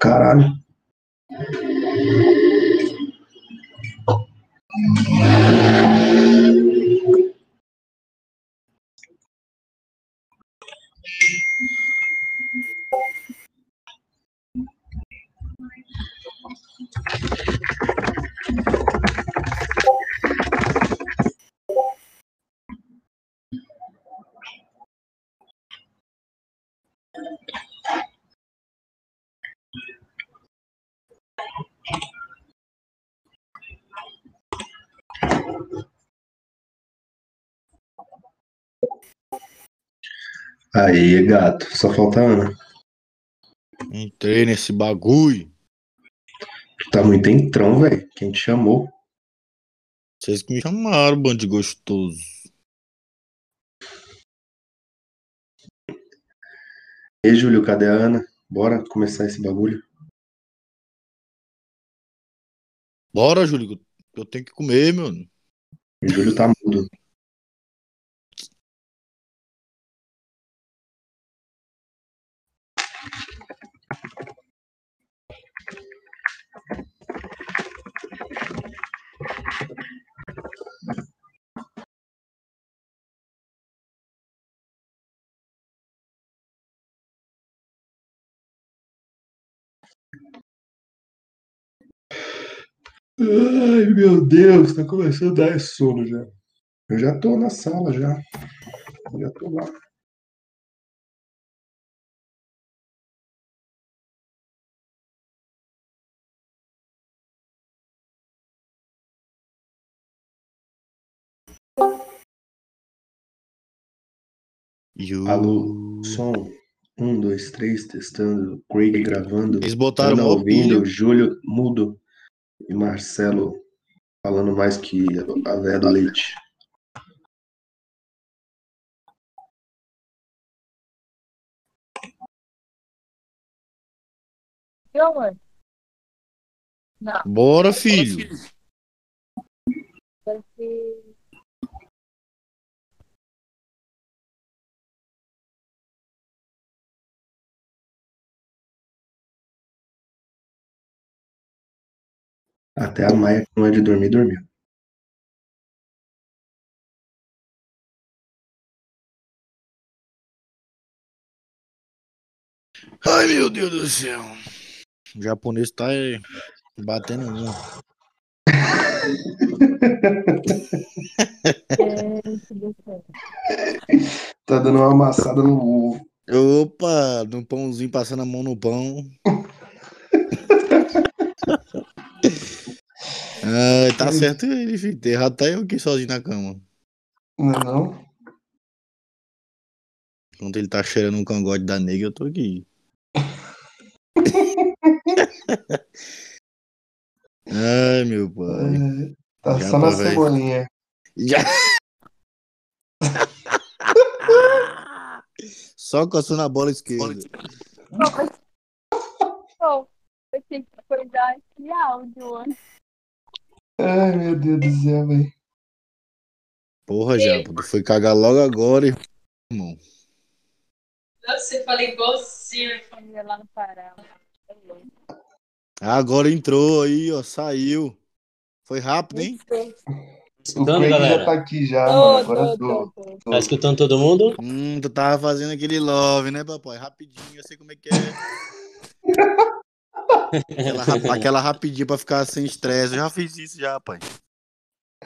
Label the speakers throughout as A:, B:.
A: Caralho. Aí, gato. Só falta a Ana.
B: Entrei nesse bagulho.
A: Tá muito entrão, velho. Quem te chamou?
B: Vocês que me chamaram, bando de gostoso.
A: Ei, Júlio, cadê a Ana? Bora começar esse bagulho?
B: Bora, Júlio. Eu tenho que comer, mano.
A: O Júlio tá mudo. Ai, meu Deus, tá começando a dar sono já. Eu já tô na sala já. Já tô lá.
B: You...
A: Alô, som. Um, dois, três, testando. Craig gravando.
B: Eles botaram
A: Ana ouvindo. Júlio mudo. E Marcelo falando mais que a véia do leite.
C: Viu, amor? Não,
B: Bora, filho.
C: vai ser.
A: Até a Maia, que não é de dormir, dormiu.
B: Ai, meu Deus do céu. O japonês tá é, batendo
C: do céu.
A: Tá dando uma amassada no ovo.
B: Opa, no pãozinho, passando a mão no pão. Ai, tá certo ele, filho. Errado tá eu aqui sozinho na cama.
A: Não é não?
B: Enquanto ele tá cheirando um cangote da nega, eu tô aqui. Ai, meu pai.
A: É, Tá
B: Já
A: só na
B: velho.
A: cebolinha.
B: Já. Só coçando a bola esquerda.
C: Não, mas. Oh, eu tenho que cuidar esse áudio.
A: Ai, meu Deus do céu, velho.
B: Porra, Japa, tu foi cagar logo agora, irmão.
C: Você fala igualzinho. Família lá no Pará.
B: Agora entrou aí, ó, saiu. Foi rápido, hein?
A: O
D: Escutando,
A: Craig já
D: galera?
A: tá aqui já,
C: Tô,
A: mano. Agora
C: tô,
A: tô.
C: tô.
D: Tá escutando todo mundo?
B: Hum, tu tava fazendo aquele love, né, papai? Rapidinho, eu sei como é que é. Aquela, aquela rapidinha pra ficar sem estresse. Eu já fiz isso já, pai.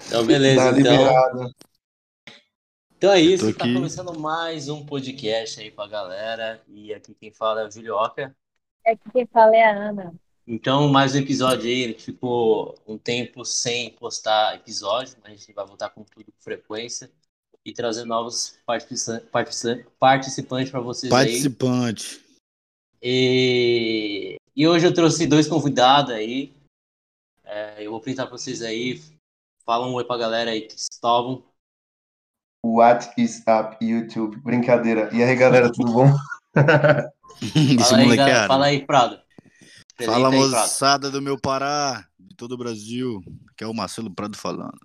D: Então, beleza. Então,
A: liberado.
D: então é isso. Tá
B: aqui.
D: começando mais um podcast aí pra galera. E aqui quem fala é o Julioca.
C: É que quem fala é a Ana.
D: Então, mais um episódio aí. A gente ficou um tempo sem postar episódio, mas a gente vai voltar com tudo com frequência e trazer novos participa- participa- participantes para vocês aí.
B: Participante.
D: E, e hoje eu trouxe dois convidados aí. É, eu vou apresentar para vocês aí. Fala um oi pra galera aí que estavam.
A: What is up, YouTube? Brincadeira. E aí, galera, tudo bom?
B: Esse
D: Fala aí,
B: moleque
D: galera. Fala aí, Prado.
B: Fala,
D: aí, Prado.
B: moçada do meu Pará. todo o Brasil, que é o Marcelo Prado falando.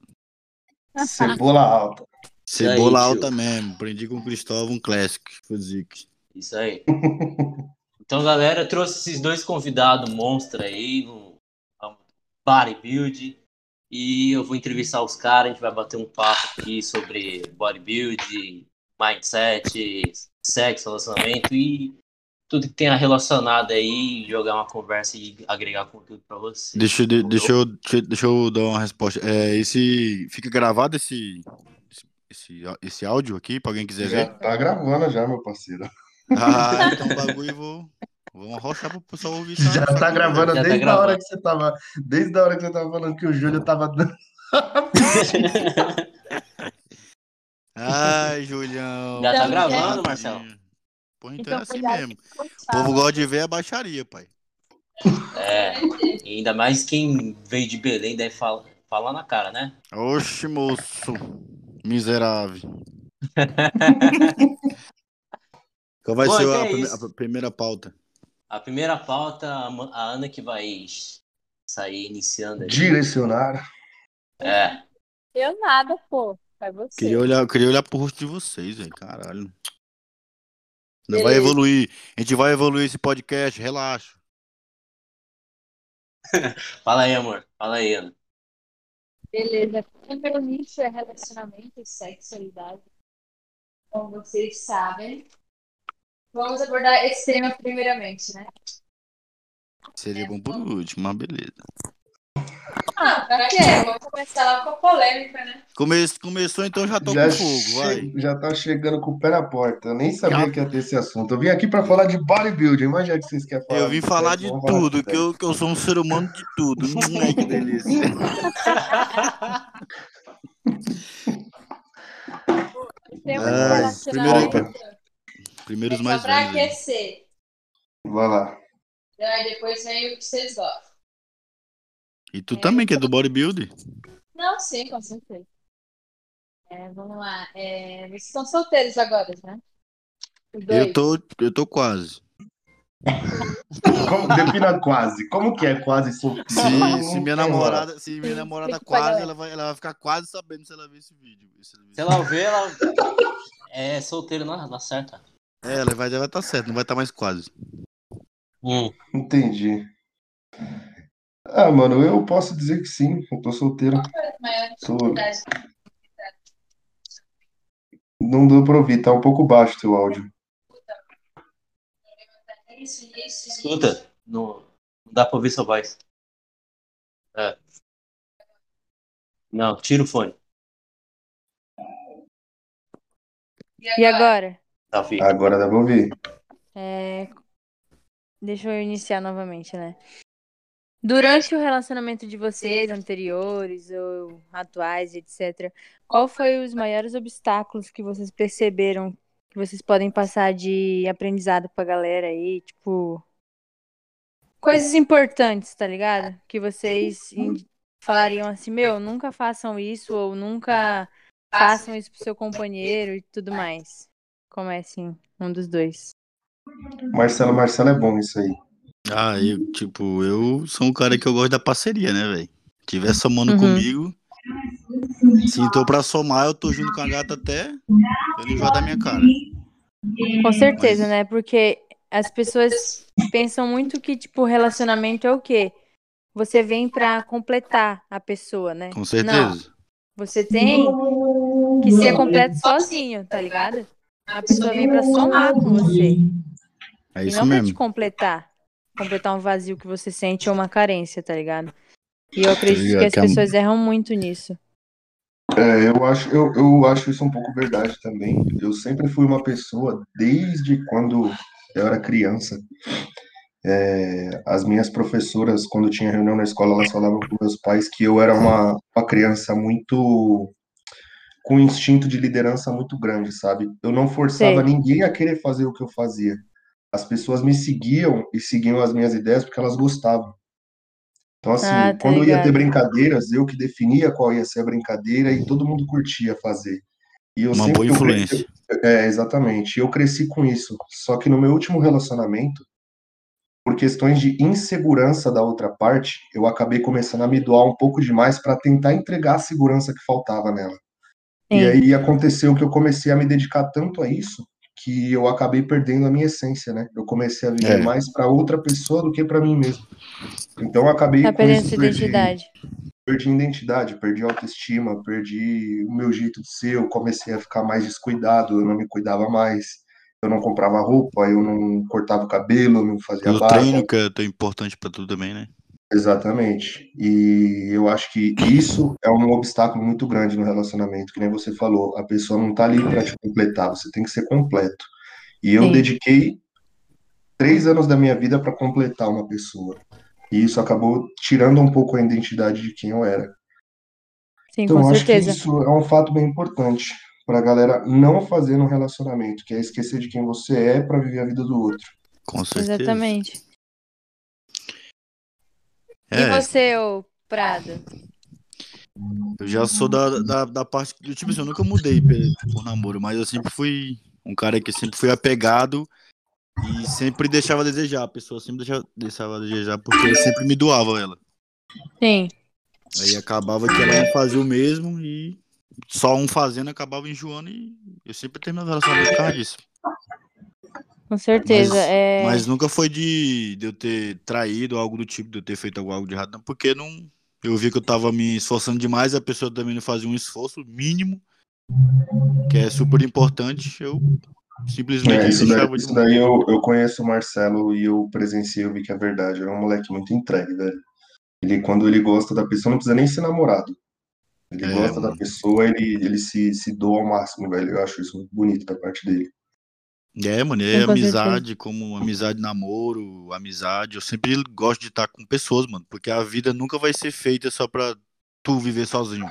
A: Cebola alta.
B: Cebola
D: tio.
B: alta mesmo. Aprendi com o Cristóvão, um Classic. Fuzique.
D: Isso aí. Então, galera, eu trouxe esses dois convidados monstros aí no bodybuild. E eu vou entrevistar os caras, a gente vai bater um papo aqui sobre bodybuild, mindset, sexo, relacionamento e tudo que tenha relacionado aí, jogar uma conversa e agregar conteúdo pra você.
B: Deixa, eu- de- deixa, eu, deixa, deixa eu dar uma resposta. É, esse, fica gravado esse, esse, esse áudio aqui, pra alguém quiser
A: Já
B: ver?
A: tá gravando já, meu parceiro.
B: Ah, então o bagulho eu vou, vou arrochar pro pessoal ouvir. essa-
A: Já
B: essa
A: tá gravando
D: Já tá
A: desde a
D: gravando.
A: hora que você tava. Desde a hora que você tava falando que o Júlio tava dando.
B: Ai, Julião.
D: Já tá
C: Então,
D: gravando,
C: gente.
D: Marcelo?
B: Pô, então,
C: Então,
B: é assim mesmo.
C: o
B: povo gosta de ver a baixaria, pai.
D: É, e ainda mais quem veio de Belém deve falar, falar na cara, né?
B: Oxe, moço. Miserável. Qual vai
D: Bom,
B: ser
D: então
B: a,
D: é
B: prime-
D: isso.
B: a primeira pauta?
D: A primeira pauta, a Ana que vai sair iniciando aí.
A: Direcionar.
D: É,
C: Eu nada, pô. Vai você.
B: Queria olhar, eu queria olhar pro rosto de vocês, velho. Caralho. Não vai evoluir. A gente vai evoluir esse podcast, relaxa.
D: fala aí, amor. Fala aí, Ana.
C: Beleza. O meu nicho é relacionamento e sexualidade. Como vocês sabem. Vamos abordar esse tema primeiramente, né?
B: Seria bom por último, mas beleza.
C: Ah, pra quê? Vamos começar lá com a polêmica, né?
B: Come... Começou, então já tô
A: Já,
B: com fogo, vai.
A: já tá chegando com o pé na porta. Eu nem sabia
B: Já-
A: que ia ter esse assunto. Eu vim aqui pra falar de bodybuilding, mas já que vocês querem falar.
B: Eu vim falar de
A: falar
B: tudo,
A: de
B: que eu, que eu sou um ser humano de tudo. Hum, Ai, que delícia.
C: De
B: Ai,
C: relacionamento
B: Primeiros
C: é
B: mais
C: só pra
B: velhos. aí.
C: aquecer.
A: Vai lá.
C: Daí depois vem o que vocês gostam.
B: E tu também, que é do bodybuilding?
C: Não, sim, com certeza. É, vamos lá. É, vocês estão solteiros agora, né? Dois.
B: Eu tô, eu tô quase.
A: Como, defina quase. Como que é quase solteiro?
B: Se,
A: Não-
B: se
A: não
B: minha
A: tem
B: namorada, se minha namorada quase, ela vai, ela vai ficar quase sabendo se ela ver esse vídeo. Esse vídeo.
D: Se ela vê, ela é solteiro na, na certa.
B: É, ela vai estar tá certo, não vai estar mais quase.
D: Hum.
A: Entendi. Ah, mano, eu posso dizer que sim. Eu tô solteiro.
C: Dificuldade.
A: Não deu pra ouvir, tá um pouco baixo o teu áudio.
C: Isso, isso, isso.
D: Escuta, não, não dá pra ouvir sua voz. É. Não, tira o fone.
E: E agora?
D: Tá.
A: Agora dá pra ouvir.
E: É, Deixa eu iniciar novamente, né? Durante o relacionamento de vocês, anteriores ou atuais, etc., qual foi os maiores obstáculos que vocês perceberam que vocês podem passar de aprendizado pra galera aí? Tipo, coisas importantes, tá ligado? Que vocês falariam assim, meu, nunca façam isso ou nunca façam isso pro seu companheiro e tudo mais. Comecem um dos dois.
A: Marcelo, Marcelo é bom isso aí.
B: Ah, eu, tipo, eu sou um cara que eu gosto da parceria, né, velho? Tiver somando
E: Uhum.
B: comigo, se tô pra somar, eu tô junto com a gata até ele enjoar da minha cara.
E: Com certeza,
B: Mas-
E: né? Porque as pessoas pensam muito que, tipo, relacionamento é o quê? Você vem pra completar a pessoa, né?
B: Com
E: Não,
B: certeza.
E: você tem que ser completo sozinho, tá ligado? A pessoa vem pra somar com você.
B: É
E: E
B: isso
E: não pra te
B: mesmo.
E: completar. Completar um vazio que você sente ou uma carência, tá ligado? E eu acredito
B: ligado,
E: que as
B: que é-
E: pessoas erram muito nisso.
A: É, eu acho, eu, eu acho isso um pouco verdade também. Eu sempre fui uma pessoa, desde quando eu era criança. é, as minhas professoras, quando tinha reunião na escola, elas falavam com meus pais que eu era uma, uma criança muito com um instinto de liderança muito grande, sabe? Eu não forçava
E: Sei.
A: ninguém a querer fazer o que eu fazia. As pessoas me seguiam e seguiam as minhas ideias porque elas gostavam. Então, assim,
E: Ah, tá
A: quando ia ter
E: ligado.
A: brincadeiras, eu que definia qual ia ser a brincadeira e todo mundo curtia fazer. E eu
B: Uma
A: sempre
B: boa
A: eu
B: influência.
A: é, exatamente. E eu cresci com isso. Só que no meu último relacionamento, por questões de insegurança da outra parte, eu acabei começando a me doar um pouco demais para tentar entregar a segurança que faltava nela. E
E: Sim.
A: aí aconteceu que eu comecei a me dedicar tanto a isso que eu acabei perdendo a minha essência, né? Eu comecei a viver
B: É.
A: mais para outra pessoa do que para mim mesmo. Então eu acabei
E: Tá
A: com
E: perdendo
A: isso,
E: sua
A: perdi-
E: identidade.
A: perdi identidade, perdi autoestima, perdi o meu jeito de ser, eu comecei a ficar mais descuidado, eu não me cuidava mais, eu não comprava roupa, eu não cortava o cabelo, eu não fazia
B: O
A: barba.
B: treino, que é tão importante pra tu também, né?
A: Exatamente. E eu acho que isso é um obstáculo muito grande no relacionamento, que nem você falou, a pessoa não tá ali para te completar, você tem que ser completo. E eu
E: Sim.
A: dediquei três anos da minha vida para completar uma pessoa. E isso acabou tirando um pouco a identidade de quem eu era.
E: Sim,
A: Então,
E: com
A: eu acho que
E: certeza.
A: isso é um fato bem importante para a galera não fazer no relacionamento, que é esquecer de quem você é para viver a vida do outro.
B: Com certeza.
E: Exatamente. E
B: É,
E: você, ô Prado?
B: eu já sou da, da, da parte. do Tipo assim, eu nunca mudei por namoro, mas eu sempre fui um cara que sempre fui apegado e sempre deixava a desejar. A pessoa sempre deixava, deixava a desejar porque eu sempre me doava ela.
E: Sim,
B: Aí acabava que ela não fazia o mesmo e só um fazendo acabava enjoando e eu sempre terminava o relacionamento por causa disso.
E: Com certeza.
B: Mas-
E: é...
B: Mas nunca foi de, de eu ter traído algo do tipo, de eu ter feito algo de errado, não, porque não. Eu vi que eu tava me esforçando demais, a pessoa também não fazia um esforço mínimo, que é super importante, eu simplesmente
A: É, isso daí, isso daí eu, eu conheço o Marcelo e eu presenciei, eu vi que é verdade. Ele é um moleque muito entregue, velho. Ele, quando ele gosta da pessoa, não precisa nem ser namorado. Ele
B: É,
A: gosta da
B: mano.
A: pessoa, ele, ele se, se doa ao máximo, velho. Eu acho isso muito bonito da parte dele.
B: É, mano, é
E: com
B: amizade, como amizade, namoro, amizade. Eu sempre gosto de estar com pessoas, mano, porque a vida nunca vai ser feita só pra tu viver sozinho.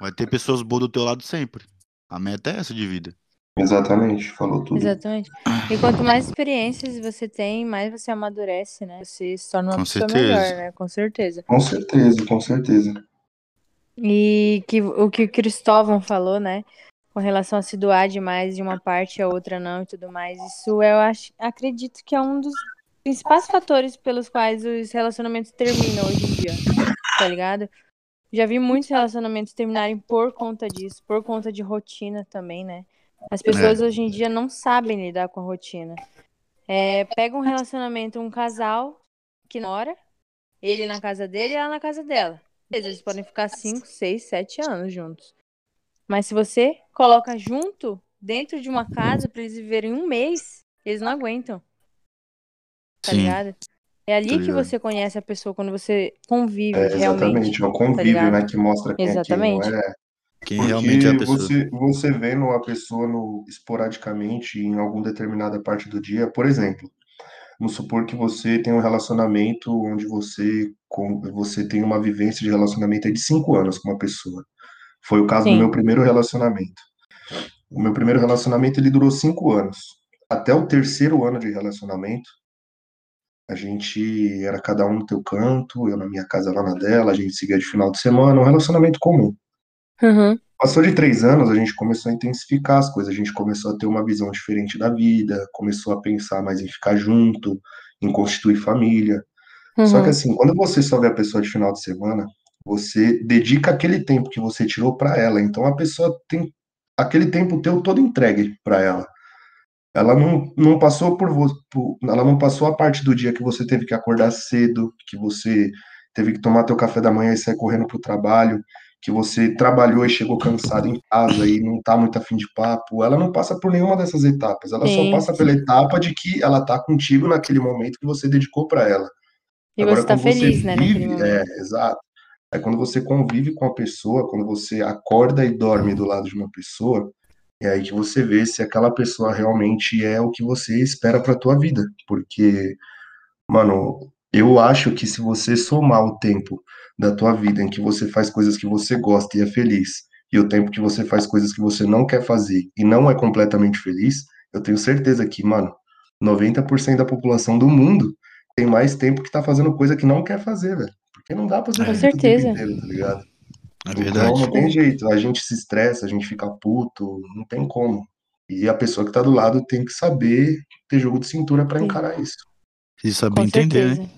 B: Vai ter pessoas boas do teu lado sempre. A meta é essa de vida.
A: Exatamente, falou tudo.
E: Exatamente. E quanto mais experiências você tem, mais você amadurece, né? Você se torna uma
B: Com
E: pessoa
B: certeza.
E: melhor, né? Com certeza.
A: Com certeza, com certeza.
E: E que, o que o Cristóvão falou, né? Com relação a se doar demais de uma parte a outra não e tudo mais. Isso eu acho, acredito que é um dos principais fatores pelos quais os relacionamentos terminam hoje em dia. Tá ligado? Já vi muitos relacionamentos terminarem por conta disso, por conta de rotina também, né? As pessoas hoje em dia não sabem lidar com a rotina. É, pega um relacionamento, um casal que mora, ele na casa dele e ela na casa dela. Eles podem ficar 5, 6, 7 anos juntos. Mas se você coloca junto, dentro de uma casa, pra eles viverem um mês, eles não aguentam, tá
B: Sim.
E: ligado? É ali
B: Tô
E: que você conhece a pessoa, quando você convive
A: É,
E: realmente.
A: exatamente, é o convívio,
E: ligado?
A: né, que mostra quem
E: Exatamente.
A: é quem não é.
B: Quem
A: Porque
B: realmente é a pessoa.
A: você, você vendo a pessoa no, esporadicamente em alguma determinada parte do dia, por exemplo, vamos supor que você tem um relacionamento onde você, com, você tem uma vivência de relacionamento de cinco anos com uma pessoa. Foi o caso do
E: Sim.
A: meu primeiro relacionamento. O meu primeiro relacionamento ele durou cinco anos. Até o terceiro ano de relacionamento, a gente era cada um no teu canto, eu na minha casa, lá na dela, a gente seguia de final de semana, um relacionamento comum.
E: Uhum.
A: Passou de três anos, a gente começou a intensificar as coisas, a gente começou a ter uma visão diferente da vida, começou a pensar mais em ficar junto, em constituir família. Só que
E: Uhum.
A: assim, quando você só vê a pessoa de final de semana, você dedica aquele tempo que você tirou para ela. Então a pessoa tem aquele tempo teu todo entregue para ela. Ela não, não passou por, vo- por ela não passou a parte do dia que você teve que acordar cedo, que você teve que tomar teu café da manhã e sair correndo pro trabalho, que você trabalhou e chegou cansado em casa e não tá muito afim de papo. Ela não passa por nenhuma dessas etapas. Ela só
E: Sim.
A: passa pela etapa de que ela tá contigo naquele momento que você dedicou para ela.
E: E
A: Agora,
E: você tá
A: quando você
E: feliz, né,
A: vive, é, exato. É quando você convive com a pessoa, quando você acorda e dorme do lado de uma pessoa, é aí que você vê se aquela pessoa realmente é o que você espera pra tua vida. Porque, mano, eu acho que se você somar o tempo da tua vida em que você faz coisas que você gosta e é feliz, e o tempo que você faz coisas que você não quer fazer e não é completamente feliz, eu tenho certeza que, mano, 90% da população do mundo tem mais tempo que tá fazendo coisa que não quer fazer, velho. Porque não dá pra fazer tudo o
E: certeza.
A: tempo inteiro, tá ligado?
B: É
A: Então
B: verdade.
A: não tem jeito, a gente se estressa, a gente fica puto, não tem como. E a pessoa que tá do lado tem que saber ter jogo de cintura pra
E: Sim.
A: encarar isso.
B: Se saber
E: Com
B: entender, né?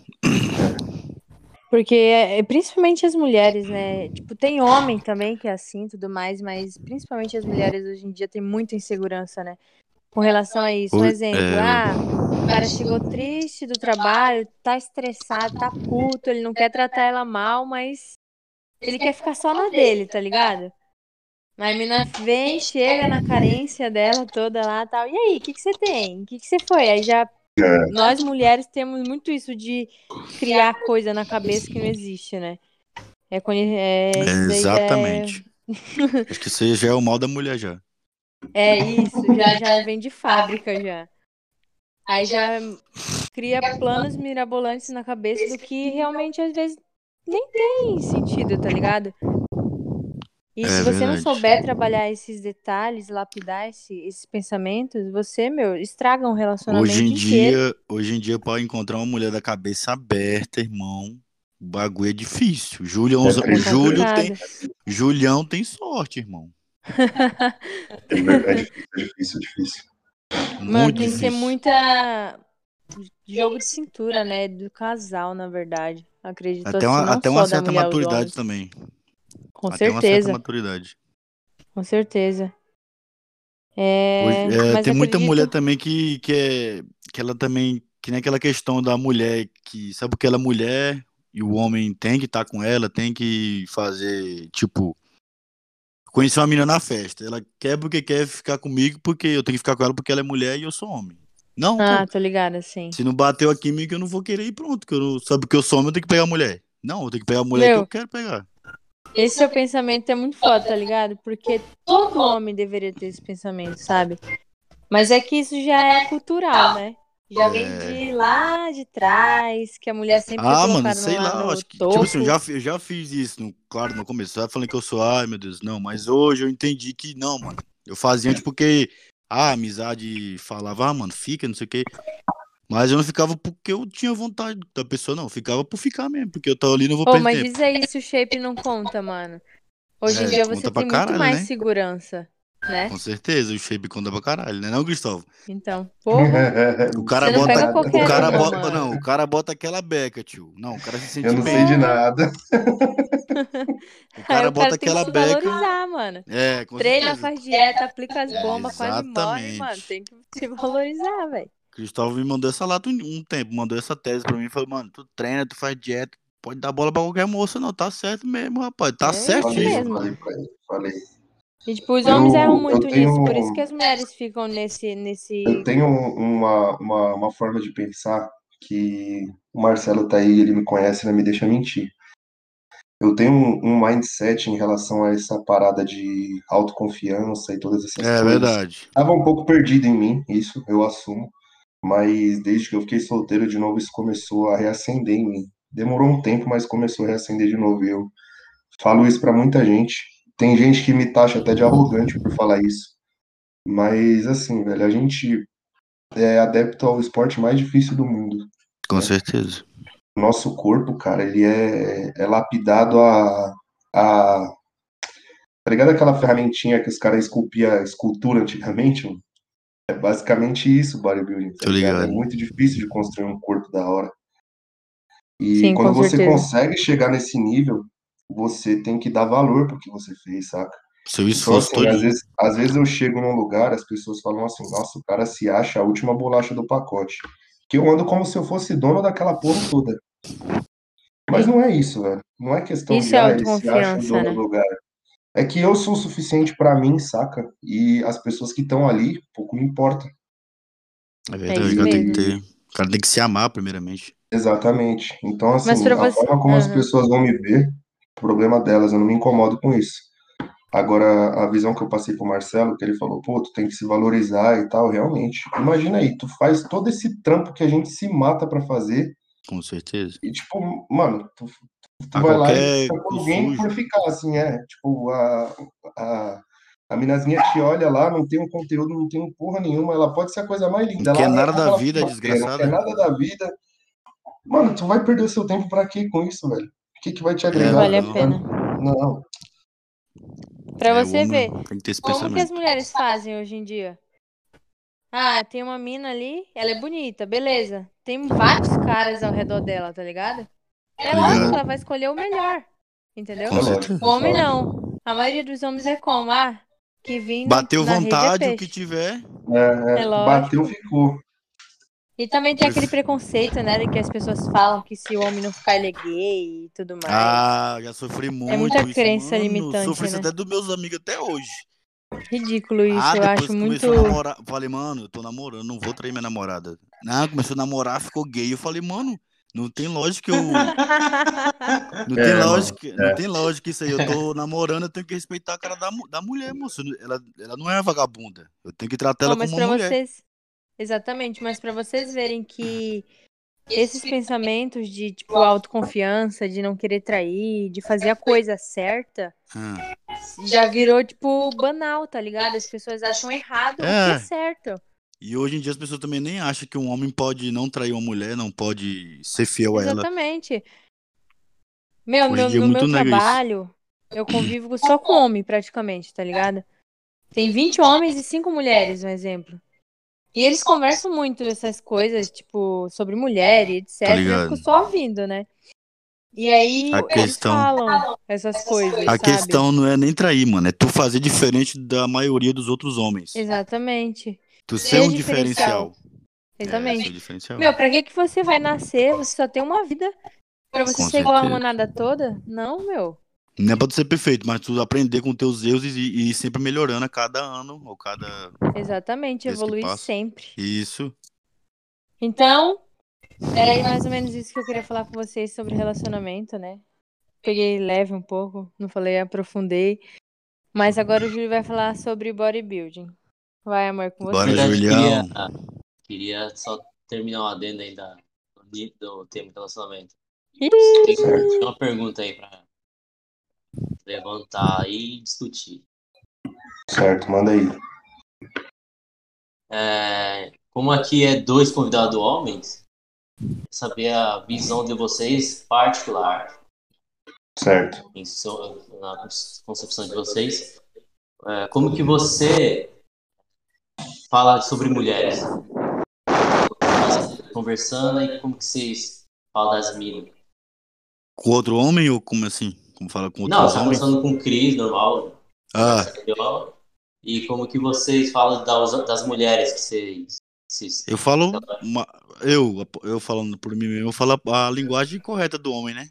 E: Porque é, é principalmente as mulheres, né? Tipo, tem homem também que é assim e tudo mais, mas principalmente as mulheres hoje em dia têm muita insegurança, né? Com relação a isso. Um exemplo,
B: é,
E: ah, o cara chegou triste do trabalho, tá estressado, tá puto, ele não quer tratar ela mal, mas ele quer ficar só na dele, tá ligado? Mas a mina vem, chega na carência dela toda lá tal. E aí, o que, que você tem? O que, que você foi? Aí já.
A: É.
E: Nós mulheres temos muito isso de criar coisa na cabeça que não existe, né? É, é, já
B: Exatamente. Acho que isso já é o mal da mulher já.
E: É, é isso, já, já vem de fábrica já. Aí já cria planos mirabolantes na cabeça do que realmente às vezes nem tem sentido, tá ligado? E
B: É
E: se você não
B: verdade.
E: souber trabalhar esses detalhes, lapidar esse- esses pensamentos, você, meu, estraga um relacionamento
B: Hoje em
E: inteiro.
B: dia, hoje em dia, pra encontrar uma mulher da cabeça aberta, irmão, o bagulho é difícil. Julião,
A: É
B: o. Júlio
E: complicado.
B: tem, Julião tem sorte, irmão.
A: É é difícil, é difícil.
E: Mano,
B: Muito
E: tem que ter muita jogo de cintura, né? Do casal, na verdade. Acredito
B: Até
E: assim,
B: uma,
E: não
B: até uma certa maturidade
E: homens.
B: também.
E: Com
B: até uma certa
E: certeza,
B: maturidade.
E: com certeza.
B: Hoje,
E: É,
B: é,
E: mas
B: tem muita
E: acredito-
B: mulher também que, que é. Que ela também. Que nem aquela questão da mulher que sabe que ela é mulher e o homem tem que estar com ela, tem que fazer, tipo. Conhecer uma menina na festa. Ela quer porque quer ficar comigo, porque eu tenho que ficar com ela porque ela é mulher e eu sou homem. Não,
E: Ah,
B: pô.
E: tô ligada, sim.
B: Se não bateu a química, eu não vou querer ir pronto. Que eu não, sabe que eu sou homem, eu tenho que pegar a mulher. Não, eu tenho que pegar a mulher
E: Meu,
B: que eu quero pegar.
E: Esse seu pensamento é muito foda, tá ligado? Porque todo homem deveria ter esse pensamento, sabe? Mas é que isso já é cultural, né? Já vem de lá de trás, que a mulher sempre é
B: Ah, mano, sei
E: lá
B: acho que.
E: topo.
B: Tipo assim, eu já, eu já fiz isso, no, claro, no começo. Eu falando que eu sou, ai meu Deus, não, mas hoje eu entendi que não, mano. Eu fazia antes porque ah, a amizade falava, ah, mano, fica, não sei o quê. Mas eu não ficava porque eu tinha vontade da pessoa, não. Eu ficava por ficar mesmo, porque eu tô ali não vou
E: Ô,
B: perder
E: mas
B: tempo.
E: diz aí se o shape não conta, mano. Hoje em
B: É,
E: dia
B: conta
E: você tem
B: caralho,
E: muito mais
B: né?
E: segurança, né?
B: Com certeza, o shape conta pra caralho, né, não, Cristóvão?
E: Então, porra,
B: O cara
E: Você não
B: bota. o cara
E: uma,
B: bota.
E: mano.
B: Não, o cara bota aquela beca, tio. Não, o cara se sente
A: Eu não
B: bem.
A: sei de nada.
B: O
E: aí
B: cara
E: o
B: bota
E: cara tem que
B: aquela beca.
E: valorizar, mano.
B: É, com
E: Treina,
B: certeza.
E: faz dieta, aplica as bombas, quase morre, mano. Tem que se valorizar, velho.
B: Cristóvão me mandou essa lata um, um tempo, mandou essa tese pra mim, falou, mano, tu treina, tu faz dieta, pode dar bola pra qualquer moça, não, tá certo mesmo, rapaz, tá
E: É
B: certíssimo.
A: Falei ele, falei.
E: E, tipo, os
A: Eu-
E: homens erram
A: eu
E: muito
A: tenho-
E: nisso, por isso que as mulheres ficam nesse. nesse...
A: Eu tenho uma, uma, uma forma de pensar que o Marcelo tá aí, ele me conhece, não me deixa mentir. Eu tenho um, um mindset em relação a essa parada de autoconfiança e todas essas
B: É
A: coisas.
B: verdade.
A: Tava um pouco perdido em mim, isso eu assumo. Mas desde que eu fiquei solteiro de novo, isso começou a reacender em mim. Demorou um tempo, mas começou a reacender de novo. E eu falo isso pra muita gente. Tem gente que me taxa até de arrogante por falar isso. Mas assim, velho, a gente é adepto ao esporte mais difícil do mundo.
B: Com certeza.
A: Nosso corpo, cara, ele é, é lapidado a, a. Tá ligado aquela ferramentinha que os caras esculpia escultura antigamente? mano? É basicamente isso, bodybuilding, tá ligado? É muito difícil de construir um corpo da hora. E
E: Sim,
A: quando você
E: certeza.
A: consegue chegar nesse nível, você tem que dar valor pro que você fez, saca?
B: Seu
A: Então,
B: esforço
A: assim, às vezes, às vezes eu chego num lugar, as pessoas falam assim, nossa, o cara se acha a última bolacha do pacote. Que eu ando como se eu fosse dono daquela porra toda. Mas não é isso, velho. Não é questão
E: Isso
A: de,
E: é
A: ah, ele se acha dono
E: né?
A: do lugar. É que eu sou o suficiente pra mim, saca? E as pessoas que estão ali, pouco me importa.
B: É verdade,
E: isso
B: o cara tem que ter. O cara tem que se amar, primeiramente.
A: Exatamente. Então, assim, a
E: você-
A: forma como as
E: Aham.
A: pessoas vão me ver, problema delas, eu não me incomodo com isso. Agora, a visão que eu passei pro Marcelo, que ele falou, pô, tu tem que se valorizar e tal, realmente. Imagina aí, tu faz todo esse trampo que a gente se mata pra fazer
B: Com certeza.
A: e, tipo, mano, tu, tu
B: A
A: vai lá e fica com alguém por ficar, assim, é. Tipo, a, a, a minazinha te olha lá, não tem um conteúdo, não tem um porra nenhuma, ela pode ser a coisa mais linda.
B: Não quer
A: ela
B: nada
A: é
B: da vida,
A: bater, Não
B: desgraçada.
A: quer nada da vida. Mano, tu vai perder o seu tempo pra quê com isso, velho? O que que vai te
B: É,
A: agregar?
E: Vale a
B: não.
E: pena.
A: Não.
E: Pra
B: É, o
E: você ver,
B: que
E: como que as mulheres fazem hoje em dia? Ah, tem uma mina ali, ela é bonita, beleza. Tem vários caras ao redor dela, tá ligado? É
B: Tá
E: lógico que ela vai escolher o melhor. Entendeu? O homem não. A maioria dos homens é como? Ah, que vim
B: Bateu
E: na rede é
B: vontade, o
E: peixe.
B: que tiver.
A: É, é,
E: É lógico.
A: bateu, ficou.
E: E também tem aquele preconceito, né? De que as pessoas falam que se o homem não ficar, ele é gay e tudo mais.
B: Ah, já sofri muito.
E: muita
B: isso,
E: crença
B: mano.
E: limitante,
B: Sofri isso
E: né?
B: até dos meus amigos até hoje.
E: Ridículo isso,
B: ah,
E: eu acho muito.
B: a namorar. Falei, mano, eu tô namorando, não vou trair minha namorada. Não, começou a namorar, ficou gay. Eu falei, mano, não tem lógica eu. Não tem
A: É,
B: lógica, não tem lógica isso aí. Eu tô namorando, eu tenho que respeitar a cara da, da mulher, moço. Ela, ela não é vagabunda. Eu tenho que tratar ela
E: Não, mas
B: como
E: pra
B: uma mulher.
E: vocês. Exatamente, mas pra vocês verem que esses pensamentos de, tipo, autoconfiança, de não querer trair, de fazer a coisa certa,
B: Ah,
E: já virou, tipo, banal, tá ligado? As pessoas acham errado o que
B: É.
E: é certo.
B: E hoje em dia as pessoas também nem acham que um homem pode não trair uma mulher, não pode ser fiel a ela.
E: Exatamente. Meu, meu,
B: dia
E: no
B: muito
E: meu
B: nega isso.
E: trabalho, eu convivo só com homem, praticamente, tá ligado? Tem 20 homens e 5 mulheres, um exemplo. E eles conversam muito essas coisas, tipo, sobre mulher e etc.
B: Tá
E: eu fico só ouvindo, né? E aí
B: A
E: eles
B: questão-
E: falam essas coisas,
B: A
E: sabe?
B: questão não é nem trair, mano. É tu fazer diferente da maioria dos outros homens.
E: Exatamente.
B: Tu ser um
E: diferencial.
B: diferencial.
E: Exatamente.
B: É, diferencial.
E: Meu, pra que que você vai nascer? Você só tem uma vida pra você
B: Com
E: ser igual a
B: certeza.
E: manada toda? Não, meu.
B: Não é pra tu ser perfeito, mas tu aprender com teus erros e, e ir sempre melhorando a cada ano ou cada.
E: Exatamente, evoluir sempre.
B: Isso.
E: Então, era aí mais ou menos isso que eu queria falar com vocês sobre relacionamento, né? Peguei leve um pouco, não falei, aprofundei. Mas agora o Júlio vai falar sobre bodybuilding. Vai, amor, com você.
B: Bora, Julião.
D: Queria, queria só terminar o adendo aí da, do, do tema de relacionamento. Tem uma pergunta aí pra levantar e discutir.
A: Certo, manda aí.
D: É, como aqui é dois convidados homens, saber a visão de vocês particular,
A: Certo.
D: em so- na concepção de vocês, é, como que você fala sobre mulheres? Conversando e como que vocês falam das minas?
B: Com outro homem ou como assim? Como fala com outro
D: Não, você tá
B: homem?
D: conversando com o Cris, normal,
B: Ah?
D: E como que vocês falam das, das mulheres que vocês... vocês-
B: eu falo. uma- eu, eu falando por mim mesmo, eu falo a linguagem correta do homem, né?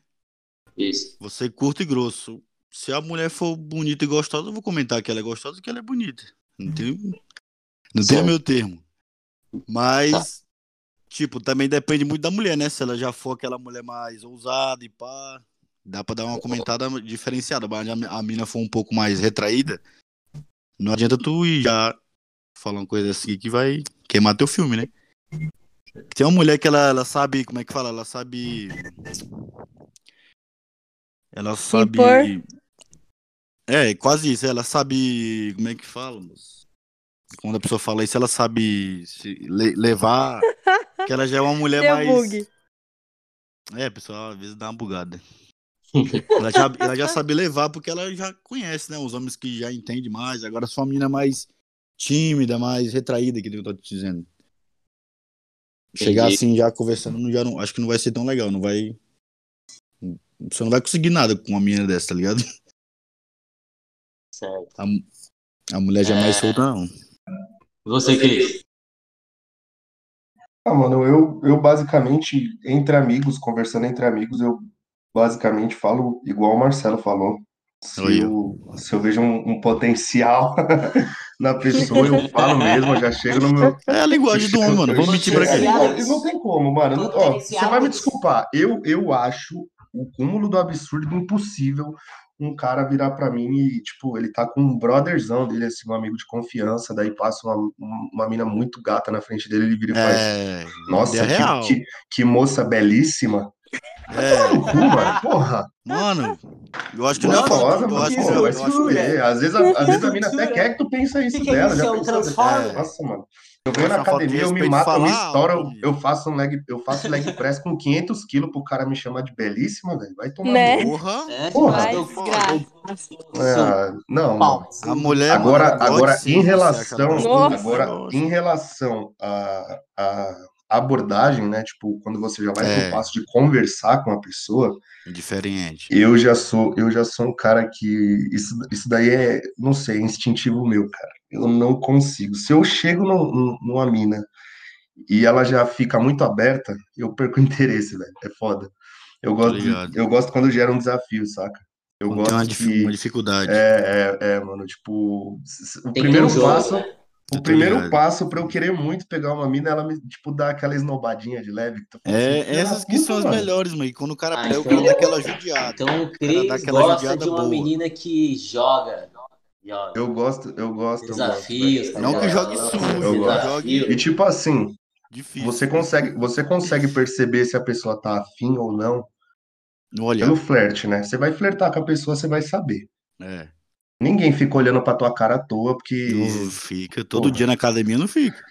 D: Isso.
B: Você curto e grosso. Se a mulher for bonita e gostosa, eu vou comentar que ela é gostosa e que ela é bonita. Não tem, não tem meu termo. Mas,
D: Tá.
B: tipo, também depende muito da mulher, né? Se ela já for aquela mulher mais ousada e pá, dá pra dar uma comentada diferenciada. Mas a, mina for um pouco mais retraída, não adianta tu ir já falar uma coisa assim que vai queimar teu filme, né? Tem uma mulher que ela, ela sabe, como é que fala? Ela sabe. Ela sabe. É, quase isso. Ela sabe. Como é que fala? Quando a pessoa fala isso, ela sabe le- levar. que ela já é uma mulher
E: Deu
B: mais.
E: bug.
B: É, pessoal, às vezes dá uma bugada. ela, já, ela já sabe levar porque ela já conhece, né? Os homens que já entendem mais. Agora, se uma menina mais tímida, mais retraída, que eu tô te dizendo. Chegar
D: Entendi.
B: assim já conversando, já não, acho que não vai ser tão legal. Não vai. Você não vai conseguir nada com uma menina dessa, tá ligado?
D: Certo.
B: A, a mulher já é mais
D: É.
B: solta, não.
D: Você, Cris?
A: Ah, mano, eu, eu basicamente, entre amigos, conversando entre amigos, eu basicamente falo igual o Marcelo falou. Se eu, se eu vejo um, um potencial na pessoa, eu falo mesmo, eu já chego no meu.
B: É a linguagem do homem, mano. Vou mentir pra
A: É,
B: quê?
A: não, tem como, mano. Não- ó, você vai me
F: Potencial.
A: desculpar. Eu, eu acho o cúmulo do absurdo impossível um cara virar pra mim e, tipo, ele tá com um brotherzão dele, assim, um amigo de confiança, daí passa uma, uma mina muito gata na frente dele, ele vira e faz.
B: É.
A: Nossa,
B: é
A: que, que, que moça belíssima.
B: É,
A: No cu, mano. Porra.
B: mano, eu acho que
A: Não,
B: não é
A: foda,
B: falta. Eu acho que eu, acho que
A: fuder. Às vezes, a, às vezes a mina até quer que tu pense isso
D: Que é
A: dela. Já
D: É
A: pensou? É, Nossa, mano. Eu venho na academia, eu me mato, eu me
B: falar
A: estouro, eu, eu faço um leg, eu faço leg press com 500 quilos pro cara me chamar de belíssima, velho. Vai tomar
E: Né?
B: Porra.
D: É,
A: Porra. Ah, não, mano.
B: A mulher.
A: Agora,
B: mano,
A: agora em relação, agora em relação à à abordagem, né? Tipo, quando você já vai
B: É.
A: pro passo de conversar com a pessoa,
B: Diferente.
A: eu já sou, eu já sou um cara que isso, isso daí é, não sei, é instintivo meu, cara. Eu não consigo. Se eu chego no- no- numa mina e ela já fica muito aberta, eu perco o interesse, velho. É foda. Eu gosto, de- eu gosto quando gera um desafio, saca? Eu
B: Quando tem uma,
A: gosto
B: dif-
A: que
B: uma dificuldade.
A: é, é, é, mano, tipo, o
D: Tem
A: primeiro
D: jogo,
A: passo,
D: né?
A: O
B: tô
A: primeiro
B: ligado.
A: passo pra eu querer muito pegar uma mina, ela me, tipo, dá aquela esnobadinha de leve. Que assim,
B: É,
A: "Filha da
B: essas que
A: puta,
B: são as
A: mano."
B: melhores, mano. E quando o cara
D: Ah,
B: pega, o
D: então-
B: cara dá aquela judiada.
D: Então o Cris
B: aquela
D: gosta de uma
B: boa.
D: menina que joga. joga.
A: Eu gosto, eu gosto, eu gosto.
D: Desafios, tá
B: Não que jogue sujo,
A: eu. E tipo assim,
B: Difícil.
A: você consegue, você consegue perceber se a pessoa tá afim ou não
B: No olhar.
A: pelo flerte, né? Você vai flertar com a pessoa, você vai saber.
B: É.
A: Ninguém fica olhando pra tua cara à toa, porque
B: Não fica. Todo
A: Porra.
B: dia na academia não fica.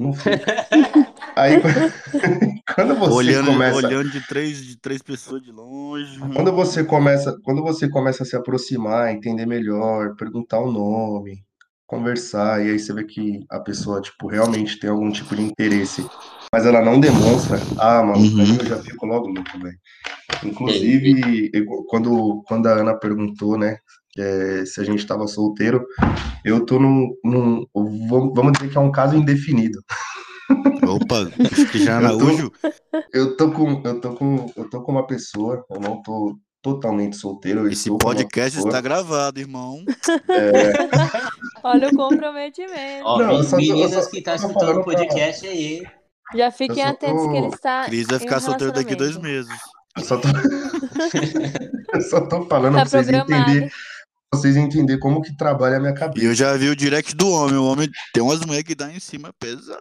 A: não fica. Aí quando você
B: olhando,
A: começa
B: olhando de três, de três pessoas de longe.
A: Quando você começa, quando você começa a se aproximar, entender melhor, perguntar o nome, conversar, e aí você vê que a pessoa, tipo, realmente tem algum tipo de interesse, mas ela não demonstra, ah, mano, pra
B: Uhum.
A: mim eu já fico logo louco, velho. Inclusive, eu- quando, quando a Ana perguntou, né, é, se a gente tava solteiro, eu tô num, num- vamos dizer que é um caso indefinido.
B: Opa, Cristiano
A: Eu tô-. Eu tô com, eu tô com, eu tô com uma pessoa, eu não tô totalmente solteiro, eu
B: Esse podcast está gravado, irmão.
E: Olha o comprometimento.
D: Ó,
A: Não, só
D: meninas
A: só-
D: que tá
A: eu tô
D: escutando o
A: pra-
D: podcast aí.
E: Já fiquem
A: só
E: atentos que ele está.
B: Cris vai ficar solteiro daqui dois meses.
A: Eu só tô, eu só tô falando
E: Tá
A: pra vocês entenderem, vocês entenderem como que trabalha a minha
B: E
A: cabeça.
B: eu já vi o direct do homem. O homem tem umas mulheres que dá em cima pesado.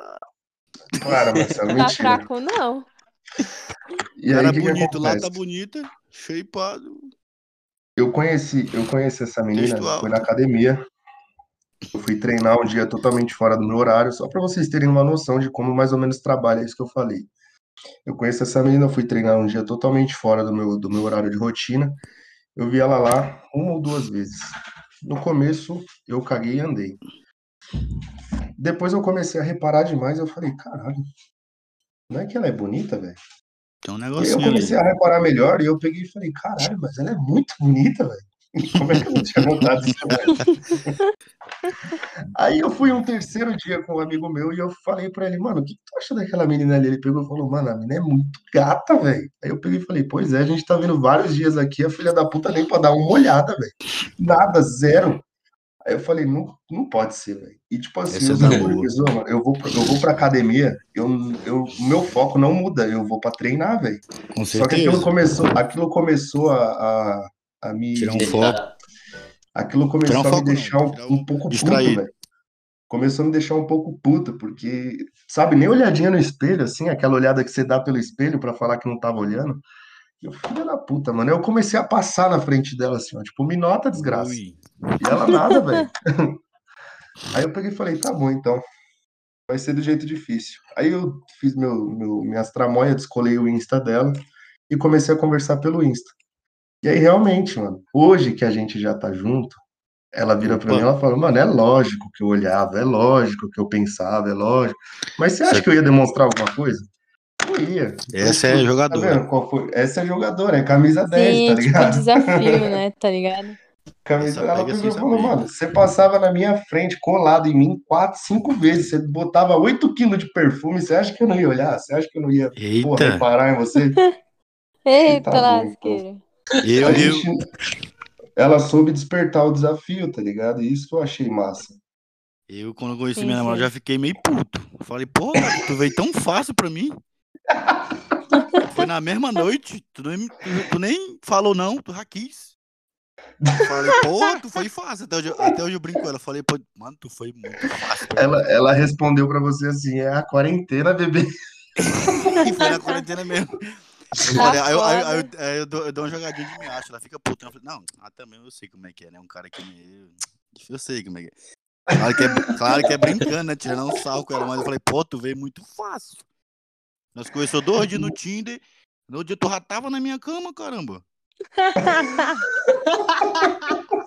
A: Para, Marcelo,
E: Tá
A: mentira.
E: fraco, não.
A: E aí,
B: Cara
A: que que
B: bonito, lá
A: acontece?
B: tá bonita, shapeado.
A: Eu conheci, eu conheci essa menina, foi na academia. Eu fui treinar um dia totalmente fora do meu horário, só para vocês terem uma noção de como mais ou menos trabalha isso que eu falei. Eu conheço essa menina, eu fui treinar um dia totalmente fora do meu, do meu horário de rotina. Eu vi ela lá uma ou duas vezes. No começo, eu caguei e andei. Depois eu comecei a reparar demais, eu falei, caralho, não é que ela é bonita, velho?
B: Tem um
A: aí eu
B: negocinho ali.
A: comecei a reparar melhor e eu peguei e falei, caralho, mas ela é muito bonita, velho. Como é que eu não tinha notado isso? Aí eu fui um terceiro dia com um amigo meu e eu falei pra ele, mano, o que tu acha daquela menina ali? Ele pegou e falou, mano, a menina é muito gata, velho. Aí eu peguei e falei, pois é, a gente tá vendo vários dias aqui, a filha da puta nem pra dar uma olhada, velho. Nada, zero. Aí eu falei, não, não pode ser, velho. E tipo assim,
B: é
A: os ô, mano, eu vou, pra- eu vou pra academia, eu, eu, o meu foco não muda, eu vou pra treinar, velho. Só que aquilo começou, aquilo começou a, a, a me.
B: Tirar um foco.
A: Aquilo começou
B: um
A: a me
B: não,
A: deixar um, um pouco puto,
B: distraído.
A: velho. Começou a me deixar um pouco puto, porque, sabe, nem olhadinha no espelho, assim, aquela olhada que você dá pelo espelho pra falar que não tava olhando. Eu, filha da puta, mano. Eu comecei a passar na frente dela, assim, ó, tipo, me nota, desgraça.
B: Ui.
A: E ela nada, velho. Aí eu peguei e falei, tá bom, então. Vai ser do jeito difícil. Aí eu fiz meu, meu, minhas tramóias, descolei o Insta dela e comecei a conversar pelo Insta. E aí, realmente, mano, hoje que a gente já tá junto, ela vira pra
B: Opa.
A: mim e ela fala, mano, é lógico que eu olhava, é lógico que eu pensava, é lógico. Mas você acha
B: Você-
A: que eu ia demonstrar alguma coisa? Não ia.
B: Essa é
A: Tá
B: jogadora.
A: foi? Essa é jogadora, é camisa 10,
E: Sim,
A: tá
E: tipo
A: ligado?
E: desafio, né? Tá ligado?
A: Camisa, ela pegou e falou, mano, você passava na minha frente, colado em mim, quatro, cinco vezes. Você botava 8 quilos de perfume, você acha que eu não ia olhar? Você acha que eu não ia, porra,
B: Eita.
A: reparar em você?
E: Eita,
A: Tá bom,
E: lasqueira.
B: Eu,
A: A
B: eu,
A: gente, ela soube despertar o desafio, tá ligado? E isso que eu achei massa.
B: eu, quando eu conheci
E: Sim,
B: minha namorada, já fiquei meio puto. Falei, pô, tu veio tão fácil pra mim. Foi na mesma noite. Tu nem, tu, tu nem falou não, tu já quis. Eu Falei, pô, tu foi fácil. Até hoje, até hoje eu brinco com ela. Falei, pô, mano, tu foi muito fácil.
A: Ela, ela respondeu pra você assim, é a quarentena, bebê.
B: E foi na quarentena mesmo. Eu
E: Tá
B: falei, aí, eu, aí, eu- aí eu- dou, eu dou uma jogadinha de me acho. Ela fica puta. Falei, não, ah, também eu sei como é que é, né? Um cara que me. Eu sei como é que é. Claro que é, claro que é brincando, né? Tirando um sal com ela, mas eu falei, pô, tu veio muito fácil. Nós conhecemos dois dias no Tinder. No dia tu já tava na minha cama, caramba.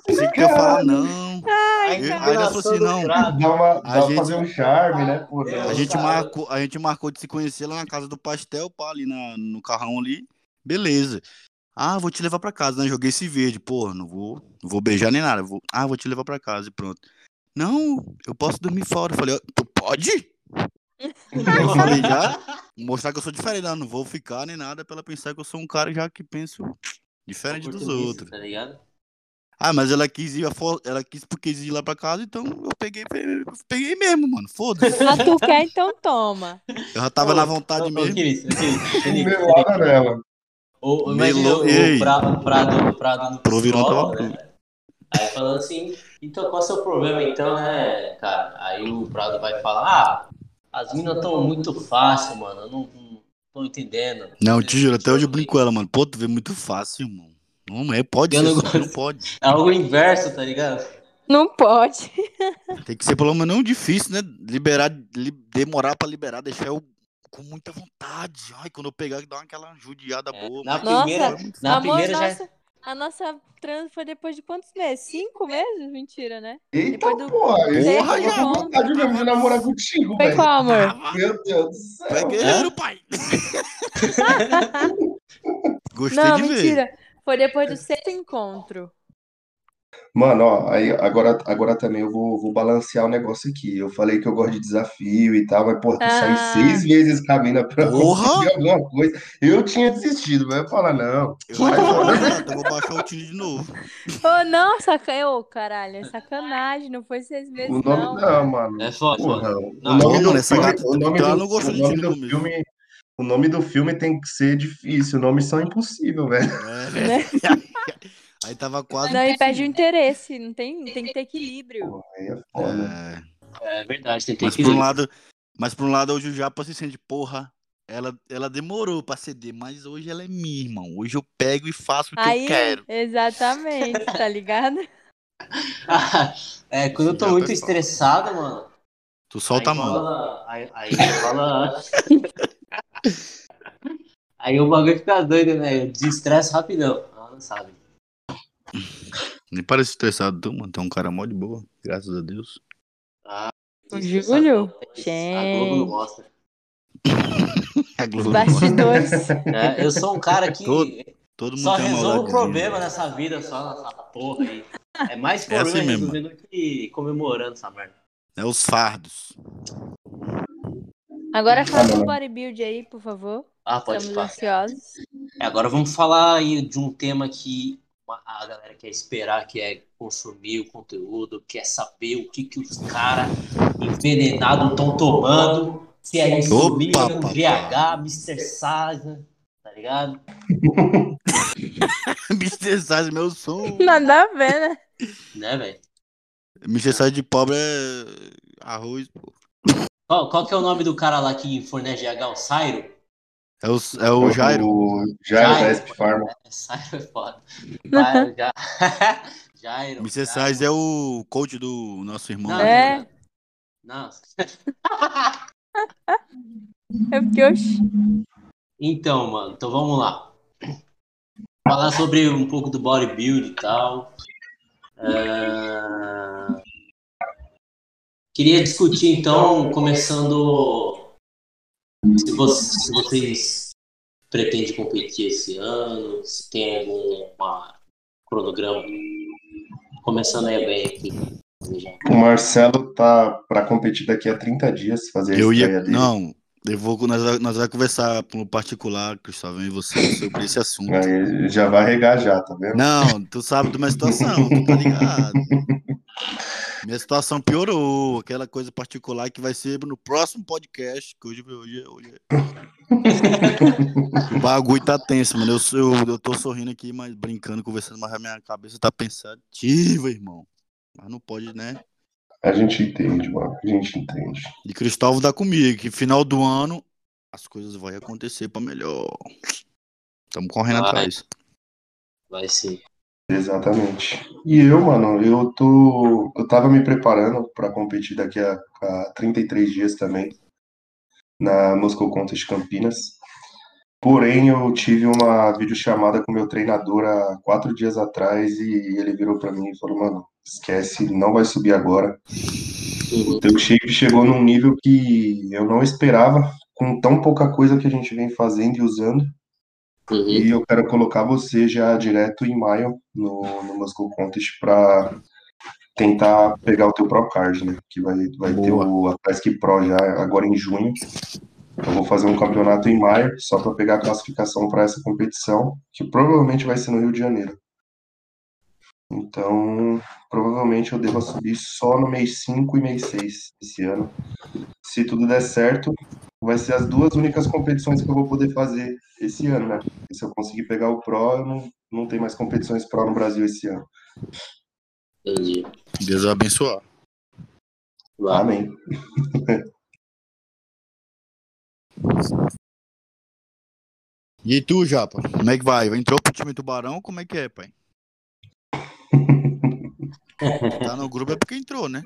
B: Pensei que ia falar, não.
E: Ai,
B: aí nós assim, não.
A: Dá uma, dá
B: A
A: pra fazer
B: gente-
A: um charme, né? Pô,
D: É,
B: A gente, marcou, a gente marcou de se conhecer lá na casa do pastel, pá, ali na, no carrão ali. Beleza. Ah, vou te levar pra casa, né? Joguei esse verde. Porra, não vou, não vou beijar nem nada. Vou, ah, vou te levar pra casa e pronto. Não, eu posso dormir fora. Eu falei, ó, tu pode? Eu falei, já? Mostrar que eu sou diferente. Não, não vou ficar nem nada pra ela pensar que eu sou um cara já que penso diferente dos outros.
D: Tá ligado?
B: Ah, mas ela quis ir, ela quis porque quis ir lá pra casa, então eu peguei, pe- peguei mesmo, mano. Foda-se.
E: Ah, tu quer, então toma.
B: Eu já tava
D: Ô,
B: na vontade
D: ô,
B: mesmo.
D: Cris, ô, Cris, Felipe,
A: Melada nela.
D: Ou, imagina
B: Melo-
D: o, o Prado, Prado, Prado no
B: Pro virou
D: psicólogo, né? Aí falando assim, então qual é o seu problema então, né, cara? Aí o Prado vai falar, ah, as minas estão muito fácil, mano, eu não, não tô entendendo.
B: Não, te juro, até hoje eu brinco com ela, mano. Pô, tu vê muito fácil, irmão. Não é, pode
D: Eu
B: ser,
D: não
B: não pode.
D: É algo inverso, tá ligado?
E: Não pode.
B: Tem que ser pelo menos não difícil, né? Liberar, li- demorar pra liberar, deixar eu com muita vontade. Ai, quando eu pegar, dá aquela judiada
D: É,
B: boa.
D: na primeira,
B: Foi muito
D: na
E: Amor,
D: primeira já.
E: nossa, a nossa trans foi depois de quantos meses? Cinco meses? Mentira, né?
A: Eita,
E: Depois do-
A: porra. Eu
B: Porra, já.
A: vontade mesmo de namorar contigo,
E: Foi
A: velho.
E: qual, amor?
B: Ah,
A: Meu Deus do céu.
B: é guerreiro, pai. Gostei
E: Não,
B: de ver.
E: Foi depois do sexto encontro.
A: Mano, ó, aí agora, agora também eu vou, vou balancear o negócio aqui. Eu falei que eu gosto de desafio e tal, mas, pô, tu sai
E: Ah.
A: seis vezes com a mina pra
B: Porra!
A: conseguir alguma coisa. Eu tinha desistido, mas eu falar, não.
B: Eu vou, falar, eu vou baixar o time de novo.
E: Ô, não, sacanagem. Ô, caralho, é sacanagem. Não foi seis meses,
A: O nome
E: não.
A: não, mano.
D: É foda,
A: Porra, o
D: Não,
A: nome
B: não,
A: do
B: essa
A: filme,
B: gata-
A: o nome
B: ela não gostou
A: o
B: de
A: nome
B: time
A: do
B: comigo.
A: filme, o nome do filme tem que ser difícil. Os nomes são impossíveis, velho.
B: É.
E: Né?
B: Aí tava quase.
E: Não, e perde o interesse. Não tem, tem que ter equilíbrio.
A: Aí é foda.
B: É.
D: É verdade, tem, tem
B: Mas
D: que
B: por um lado, mas por um lado hoje o Japa se sente, porra, ela, ela demorou pra ceder, mas hoje ela é minha, irmão. Hoje eu pego e faço o que
E: Aí,
B: eu quero.
E: exatamente, tá ligado?
D: é, quando eu tô muito
B: foi
D: estressado, mano.
B: Tu solta a
D: aí
B: mão.
D: rola- Aí, aí rola. aí o bagulho fica doido, né? Eu desestresso rapidão. Ela não sabe.
B: Nem parece estressado, tu, mano. Tu é um cara mó de boa, graças a Deus.
E: O
D: Desestressado,
E: Júlio?
D: mas A Globo não mostra.
B: A Globo
E: bastidores.
D: É, eu sou um cara que
B: Todo- Todo mundo
D: só
B: tem
D: resolve
B: maldade.
D: problema nessa vida, só nessa porra aí. É mais
B: É assim
D: problema
B: mesmo.
D: resolvendo que comemorando essa merda.
B: É os fardos.
E: Agora fala
A: não,
E: do bodybuild aí, por favor.
D: Ah, pode
E: Estamos
D: falar.
E: ansiosos.
D: É, Agora vamos falar aí de um tema que a galera quer esperar, que é consumir o conteúdo, quer saber o que, que os caras envenenados estão tomando, se é insulina. GH, Mr. Saza, tá ligado?
B: Mr. Size, meu som.
E: Nada a ver, né?
D: Né, velho?
B: Mr. Size de pobre é arroz, pô.
D: Qual, qual que é o nome do cara lá que fornece GH? O Sairo?
B: É o, é o Jairo.
A: O Jairo da
D: Jairo.
A: Esp Pharma.
D: É, Sairo é foda. Vai, já... Jairo.
B: Mr. Size é o coach do nosso irmão.
D: Não,
E: É.
D: Não.
E: É porque eu.
D: Então, mano, então vamos lá. Falar sobre um pouco do bodybuild e tal. É, Queria discutir, então, começando se, vo- se vocês pretendem competir esse ano, se tem algum uma- cronograma. Começando aí bem aqui.
A: O Marcelo tá pra competir daqui a 30 dias, fazer a
B: Eu ia.
A: dele.
B: Não, eu vou. Nós, nós vamos conversar no particular, Cristóvão, e você sobre esse assunto.
A: Aí já vai regar já, tá vendo?
B: Não, tu sabe da minha situação, tu tá ligado? Minha situação piorou, aquela coisa particular que vai ser no próximo podcast, que hoje, hoje, hoje o bagulho tá tenso, mano. Eu, eu, eu tô sorrindo aqui, mas brincando, conversando, mas a minha cabeça tá pensativa, irmão. Mas não pode, né?
A: A gente entende, mano. A gente entende.
B: E Cristóvão tá comigo, que final do ano as coisas vão acontecer pra melhor. Estamos correndo
D: Vai.
B: atrás.
D: Vai sim.
A: Exatamente. E eu, mano, eu tô. Eu tava me preparando pra competir daqui a, a 33 dias também, na Moscow Contest Campinas. Porém, eu tive uma videochamada com meu treinador há quatro dias atrás e ele virou pra mim e falou: Mano, esquece, não vai subir agora.
D: Uhum.
A: O teu shape chegou num nível que eu não esperava, com tão pouca coisa que a gente vem fazendo e usando.
D: Uhum.
A: E eu quero colocar você já direto em maio no, no Moscow Contest para tentar pegar o teu Pro Card, né? Que vai, vai ter o Atlético Pro já agora em junho. Eu vou fazer um campeonato em maio só para pegar a classificação para essa competição, que provavelmente vai ser no Rio de Janeiro. Então, provavelmente eu devo subir só no mês 5 e mês 6 esse ano. Se tudo der certo, vai ser as duas únicas competições que eu vou poder fazer esse ano, né? E se eu conseguir pegar o Pro, eu não, não tem mais competições Pro no Brasil esse ano.
D: Entendi.
B: Deus abençoar.
A: Amém.
B: E tu, Japa? Como é que vai? Entrou pro time Tubarão? Como é que é, pai? Tá no grupo é porque entrou, né?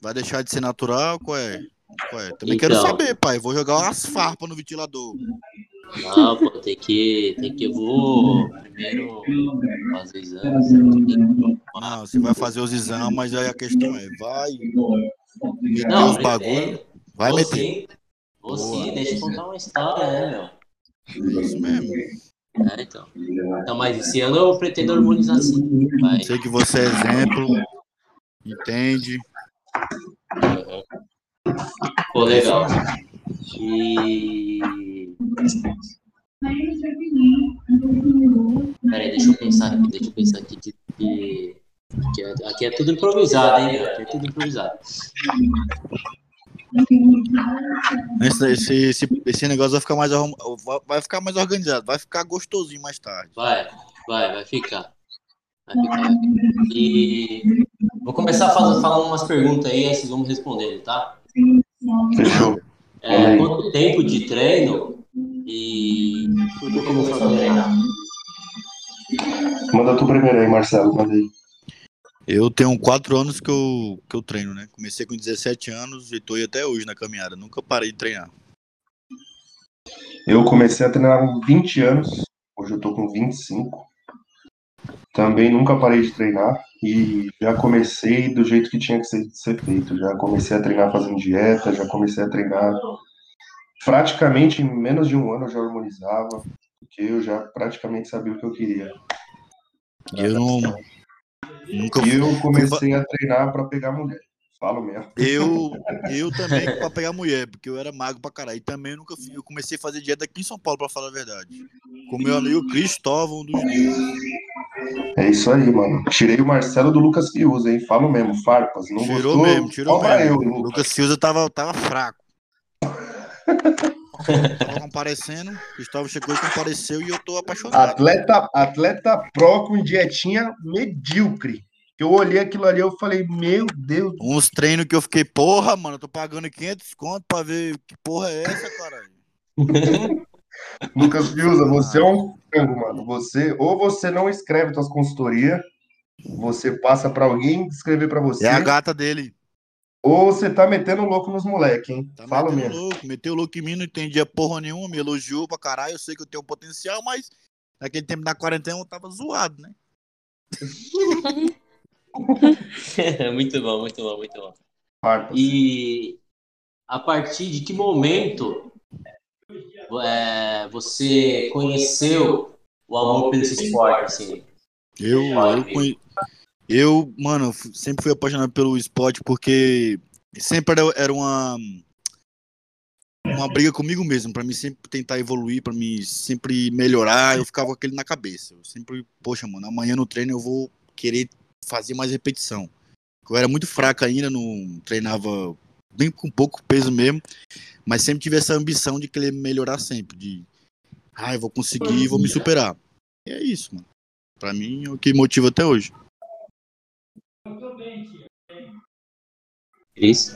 B: Vai deixar de ser natural? Qual é? Qual é? Também quero
D: Então.
B: saber, pai. Vou jogar umas farpas no ventilador.
D: Não, pô, tem que. Tem que. Eu vou primeiro fazer exames. né?
B: Não, você vai fazer os exames, mas aí a questão é, vai meter
D: Não,
B: os bagulho, vai meter.
D: sim.
B: Boa.
D: deixa eu contar uma história, né, meu?
B: É isso mesmo.
D: É, então. Então, mas esse ano eu pretendo harmonizar sim. Vai.
B: Sei que você é exemplo, entende.
D: Pô, legal. E. Peraí, deixa eu pensar aqui, deixa eu pensar aqui que. que... é- aqui é tudo improvisado, hein? Aqui é tudo improvisado.
B: Esse, esse, esse, esse negócio vai ficar mais arrum- vai- ficar mais organizado, vai ficar gostosinho mais tarde.
D: Vai, vai, vai ficar. Vai ficar. E vou começar falando, falando umas perguntas aí, aí vocês vão respondendo, tá?
A: Fechou.
D: É, quanto tempo de treino e por que começou a treinar?
A: Manda tu primeiro aí, Marcelo. Manda aí.
B: Eu tenho quatro anos que eu, que eu treino, né? Comecei com 17 anos e tô aí até hoje na caminhada. Nunca parei de treinar.
A: Eu comecei a treinar com 20 anos, hoje eu tô com 25. Também nunca parei de treinar e já comecei do jeito que tinha que ser, ser feito. Já comecei a treinar fazendo dieta, já comecei a treinar praticamente em menos de um ano eu já harmonizava, porque eu já praticamente sabia o que eu queria.
B: Eu não. Nunca
A: E eu comecei a treinar para pegar mulher. Falo mesmo.
B: Eu, eu também pra pegar mulher, porque eu era magro pra caralho. E também eu nunca fiz. Eu comecei a fazer dieta aqui em São Paulo, pra falar a verdade. Com meu amigo Cristóvão dos deuses.
A: É isso aí, mano. Tirei o Marcelo do Lucas Fiuza, hein? Falo mesmo, farpas. Não
B: Tirou
A: gostou?
B: mesmo, tirou mesmo.
A: eu, Lucas.
B: Silva tava, tava fraco. tava comparecendo, Cristóvão chegou e compareceu e eu tô apaixonado.
A: Atleta, atleta pro com dietinha medíocre. Eu olhei aquilo ali eu falei, meu Deus.
B: Uns treinos que eu fiquei, porra, mano, eu tô pagando 500 conto pra ver que porra é essa, caralho.
A: Lucas Fiuza, você é um frango, mano. Você, ou você não escreve suas consultorias, você passa pra alguém escrever pra você,
B: É a gata dele.
A: Ou você tá metendo louco nos moleques, hein?
B: Tá metendo
A: mesmo.
B: louco, meteu louco em mim, não entendia porra nenhuma, me elogiou pra caralho, eu sei que eu tenho potencial, mas naquele tempo da quarentena eu tava zoado, né?
D: muito bom, muito bom, muito bom. E a partir de que momento é, você conheceu o amor pelo esporte, assim?
B: Eu, eu, conhe- eu, mano, sempre fui apaixonado pelo esporte porque sempre era, era uma uma briga comigo mesmo, pra mim sempre tentar evoluir, pra mim sempre melhorar, eu ficava com aquele na cabeça. Eu sempre, poxa, mano, amanhã no treino eu vou querer fazer mais repetição. Eu era muito fraco ainda, não treinava bem com pouco peso mesmo, mas sempre tive essa ambição de querer melhorar sempre, de ah, eu vou conseguir, vou me superar. E é isso, mano. Pra mim é o que motiva até hoje.
D: Cris?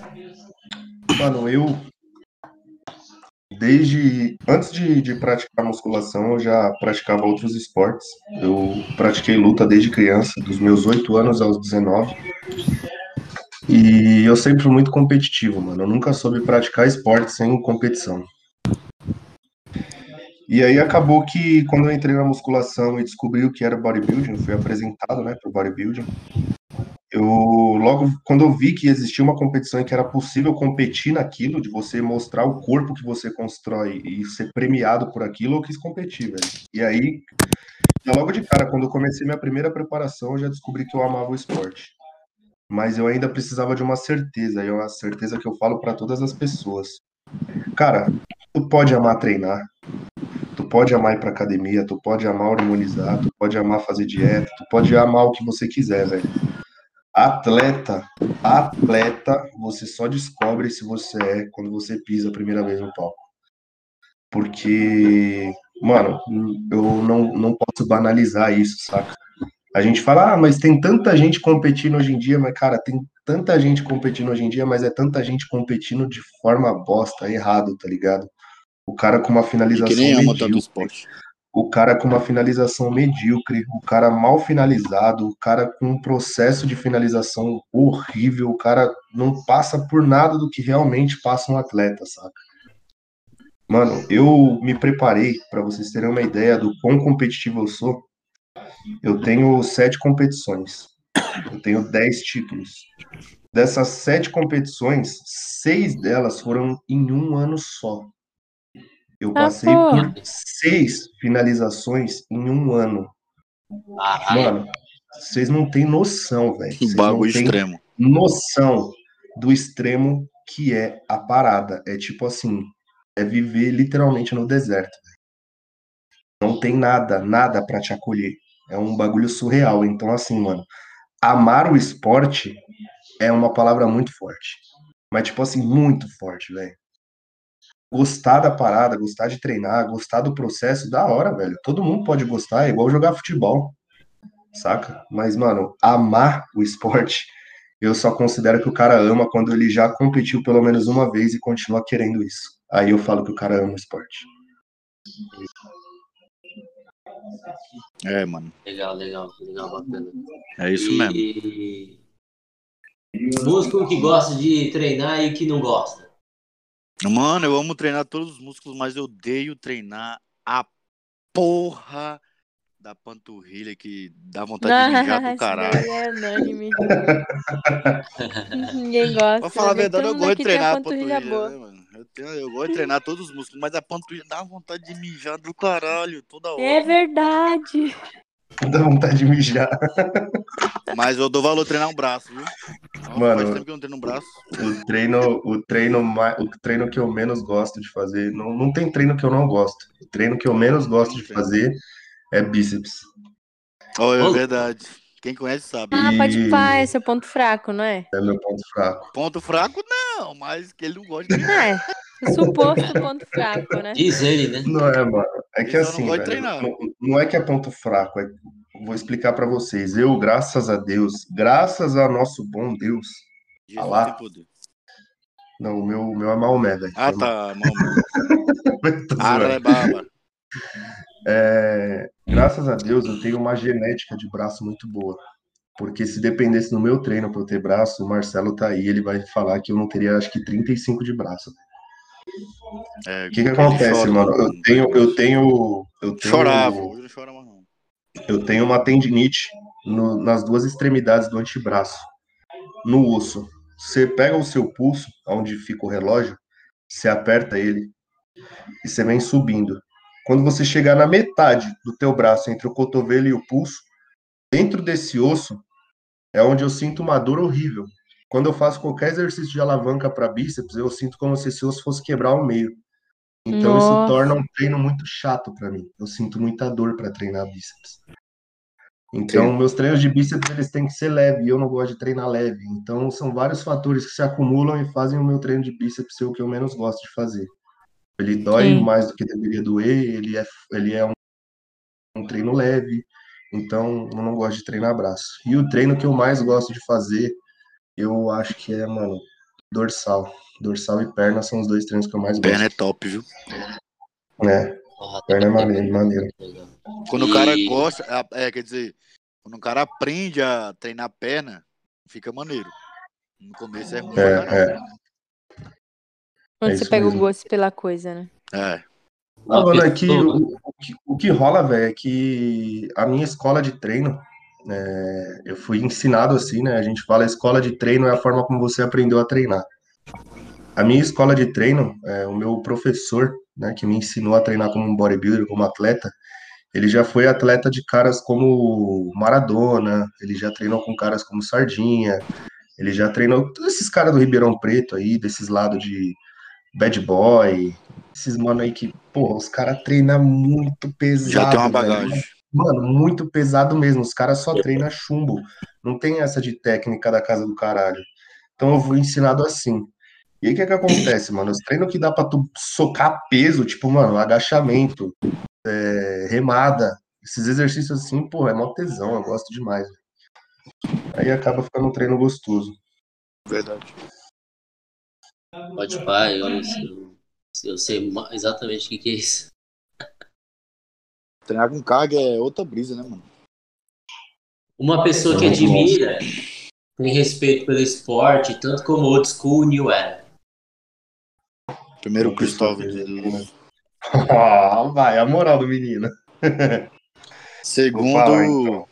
A: Mano, eu desde antes de, de praticar musculação, eu já praticava outros esportes. Eu pratiquei luta desde criança, dos meus 8 anos aos 19. E eu sempre fui muito competitivo, mano. Eu nunca soube praticar esporte sem competição. E aí acabou que quando eu entrei na musculação e descobri o que era bodybuilding, fui apresentado, né, pro bodybuilding. Eu logo quando eu vi que existia uma competição em que era possível competir naquilo, de você mostrar o corpo que você constrói e ser premiado por aquilo, eu quis competir, velho. E aí, logo de cara, quando eu comecei minha primeira preparação, eu já descobri que eu amava o esporte. Mas eu ainda precisava de uma certeza, e é uma certeza que eu falo para todas as pessoas. Cara, tu pode amar treinar, tu pode amar ir pra academia, tu pode amar hormonizar, tu pode amar fazer dieta, tu pode amar o que você quiser, velho. Atleta, atleta, você só descobre se você é quando você pisa a primeira vez no palco. Porque, mano, eu não, não posso banalizar isso, saca? A gente fala, ah, mas tem tanta gente competindo hoje em dia, mas, cara, tem tanta gente competindo hoje em dia, mas é tanta gente competindo de forma bosta, errado, tá ligado? O cara com uma finalização
B: que nem ama tanto
A: medíocre,
B: esporte.
A: O cara com uma finalização medíocre, o cara mal finalizado, o cara com um processo de finalização horrível, o cara não passa por nada do que realmente passa um atleta, saca? Mano, eu me preparei, para vocês terem uma ideia do quão competitivo eu sou. Eu tenho sete competições. Eu tenho dez títulos. Dessas sete competições, seis delas foram em um ano só. Eu
E: Ah,
A: passei
E: pô.
A: por seis finalizações em um ano.
D: Caralho.
A: Mano, vocês não têm noção, velho.
B: Um bagulho
A: não têm
B: extremo.
A: noção do extremo que é a parada. É tipo assim, é viver literalmente no deserto. velho. Não tem nada, nada pra te acolher. É um bagulho surreal. Então, assim, mano, amar o esporte é uma palavra muito forte. Mas, tipo assim, muito forte, velho. Gostar da parada, gostar de treinar, gostar do processo, da hora, velho. Todo mundo pode gostar, é igual jogar futebol, saca? Mas, mano, amar o esporte, eu só considero que o cara ama quando ele já competiu pelo menos uma vez e continua querendo isso. Aí eu falo que o cara ama o esporte.
B: É, mano.
D: Legal, legal, legal, bacana.
B: É isso mesmo.
D: E... Músculo que gosta de treinar e que não gosta.
B: Mano, eu amo treinar todos os músculos, mas eu odeio treinar a porra da panturrilha que dá vontade de mijar do caralho.
E: é unânime. Ninguém gosta.
B: Pra falar a
E: né?
B: verdade, eu gosto de treinar a
E: panturrilha
B: panturrilha, né, mano? Eu, tenho- eu gosto de treinar todos os músculos, mas a panturrilha dá vontade de mijar do caralho toda hora.
E: É verdade.
A: Dá vontade de mijar.
B: Mas eu dou valor a treinar um braço, viu?
A: Mano,
B: faz tempo que eu não treino um braço.
A: O treino, o treino, o treino que eu menos gosto de fazer, não, não tem treino que eu não gosto. O treino que eu menos gosto de fazer é bíceps.
B: Oh, é verdade. Quem conhece sabe.
E: Ah, pode pá, é seu ponto fraco, não é?
A: É meu ponto fraco.
B: Ponto fraco, não, mas que ele não gosta de treinar.
E: É. Suposto ponto fraco, né?
D: Diz ele, né?
A: Não é, mano. É que
B: Ele não
A: assim,
B: de
A: velho,
B: treinar.
A: não, não é que é ponto fraco. É, vou explicar pra vocês. Eu, graças a Deus, graças a nosso bom Deus.
B: Jesus
A: lá.
B: tem poder.
A: Não, o meu, o meu é Maomé, velho.
B: Ah, tá, mano.
A: Tô
B: Ara
A: zoando.
B: é bárbaro.
A: É, graças a Deus, eu tenho uma genética de braço muito boa. Porque se dependesse do meu treino para eu ter braço, o Marcelo tá aí, ele vai falar que eu não teria, acho que 35 de braço.
B: É,
A: O que que acontece,
B: chora,
A: mano? Eu tenho, eu tenho, eu tenho,
B: Chorava, hoje não chora mais não.
A: eu tenho uma tendinite no- nas duas extremidades do antebraço, no osso. Você pega o seu pulso, onde fica o relógio, você aperta ele e você vem subindo. Quando você chegar na metade do teu braço, entre o cotovelo e o pulso, dentro desse osso é onde eu sinto uma dor horrível. Quando eu faço qualquer exercício de alavanca para bíceps, eu sinto como se esse osso fosse quebrar ao meio. Então isso
E: Nossa.
A: torna um treino muito chato para mim. Eu sinto muita dor para treinar bíceps. Então, meus treinos de bíceps eles têm que ser leve, eu não gosto de treinar leve. Então, são vários fatores que se acumulam e fazem o meu treino de bíceps ser o que eu menos gosto de fazer. Ele dói
E: Sim.
A: mais do que deveria doer, ele é, ele é um, um treino leve, então eu não gosto de treinar braço. E o treino que eu mais gosto de fazer, eu acho que é, mano, dorsal. Dorsal e perna são os dois treinos que eu mais gosto.
B: Perna é top, viu?
A: É,
D: Ah,
A: perna é maneiro, maneiro.
B: Quando o cara gosta, é, é, quer dizer, quando o cara aprende a treinar perna, fica maneiro. No começo é ruim
A: É, é.
E: Quando
A: É
E: você pega
A: mesmo.
E: o gosto pela coisa, né?
B: É.
A: Não,
D: Uma
A: mano, é que
D: pessoa-
A: o, o que, o que rola, velho, é que a minha escola de treino, é, eu fui ensinado assim, né? A gente fala escola de treino é a forma como você aprendeu a treinar. A minha escola de treino, é, o meu professor, né, que me ensinou a treinar como um bodybuilder, como atleta, ele já foi atleta de caras como Maradona, ele já treinou com caras como Sardinha, ele já treinou todos esses caras do Ribeirão Preto aí, desses lados de Bad Boy, esses mano aí que, porra, os caras treinam muito pesado.
B: Já tem uma bagagem.
A: Mano, muito pesado mesmo. Os caras só treinam chumbo. Não tem essa de técnica da casa do caralho. Então eu fui ensinado assim. E aí o que que acontece, mano? Os treinos que dá pra tu socar peso, tipo, mano, agachamento, é, remada, esses exercícios assim, pô, é mó tesão, eu gosto demais. velho. Aí acaba ficando um treino gostoso.
B: Verdade.
D: Pode pá, eu, eu, eu sei exatamente o que, que é isso.
B: Treinar com carga é outra brisa, né, mano?
D: Uma pessoa que admira, tem respeito pelo esporte, tanto como old school, new era.
B: Primeiro Cristóvão. de-
A: Ah, vai, a moral do menino.
B: Segundo.
A: Falar, então.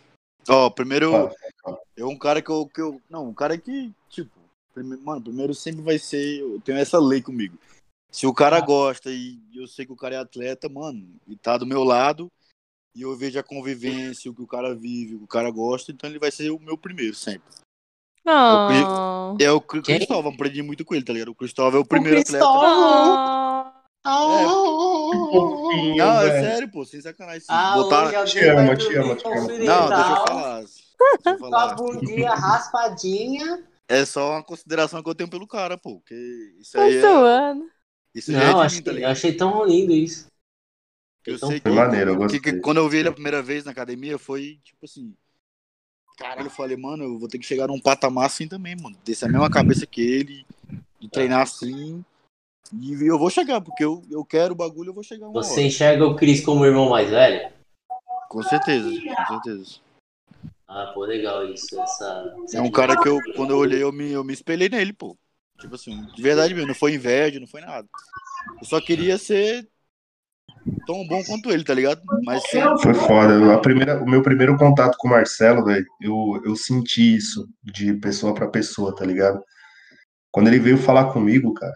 B: Ó, primeiro.
A: Fala, fala.
B: É um cara que eu, que eu. Não, um cara que, tipo. prime- Mano, primeiro sempre vai ser. Eu tenho essa lei comigo. Se o cara gosta e eu sei que o cara é atleta, mano, e tá do meu lado, e eu vejo a convivência, o que o cara vive, o que o cara gosta, então ele vai ser o meu primeiro sempre.
E: Oh.
B: É o Cri-
D: Quem?
B: Cristóvão, aprendi muito com ele, tá ligado? O Cristóvão é o primeiro
D: Cristóvão.
B: atleta.
A: Fofinho,
B: Não, é
A: velho.
B: sério, pô, sem sacanagem. Sim.
D: Ah,
B: Botaram-
A: Te amo, te amo, te amo.
B: Não, deixa eu
D: tal,
B: falar.
D: Com a bundinha raspadinha.
B: É só uma consideração que eu tenho pelo cara, pô. Porque isso
E: Tá
B: aí é. Isso é
D: Não, achei,
B: mim, tá
D: eu achei tão lindo isso.
B: Eu
D: Então,
B: sei que,
A: maneiro, eu
B: que-
A: gostei.
B: que quando eu vi ele a primeira vez na academia, foi tipo assim. Caralho, eu falei, mano, eu vou ter que chegar num patamar assim também, mano. Desse a mesma cabeça que ele, de treinar assim. E eu vou chegar, porque eu, eu quero o bagulho, eu vou chegar uma
D: Você
B: hora.
D: enxerga o Cris como o irmão mais velho?
B: Com certeza, com certeza.
D: Ah, pô, legal isso. Essa, essa
B: É um cara que eu, quando eu olhei, eu me, eu me espelhei nele, pô. Tipo assim, de verdade mesmo, não foi inveja, não foi nada. Eu só queria ser tão bom quanto ele, tá ligado? Mas
A: Foi foda. A primeira, o meu primeiro contato com o Marcelo, velho, eu, eu senti isso de pessoa pra pessoa, tá ligado? Quando ele veio falar comigo, cara.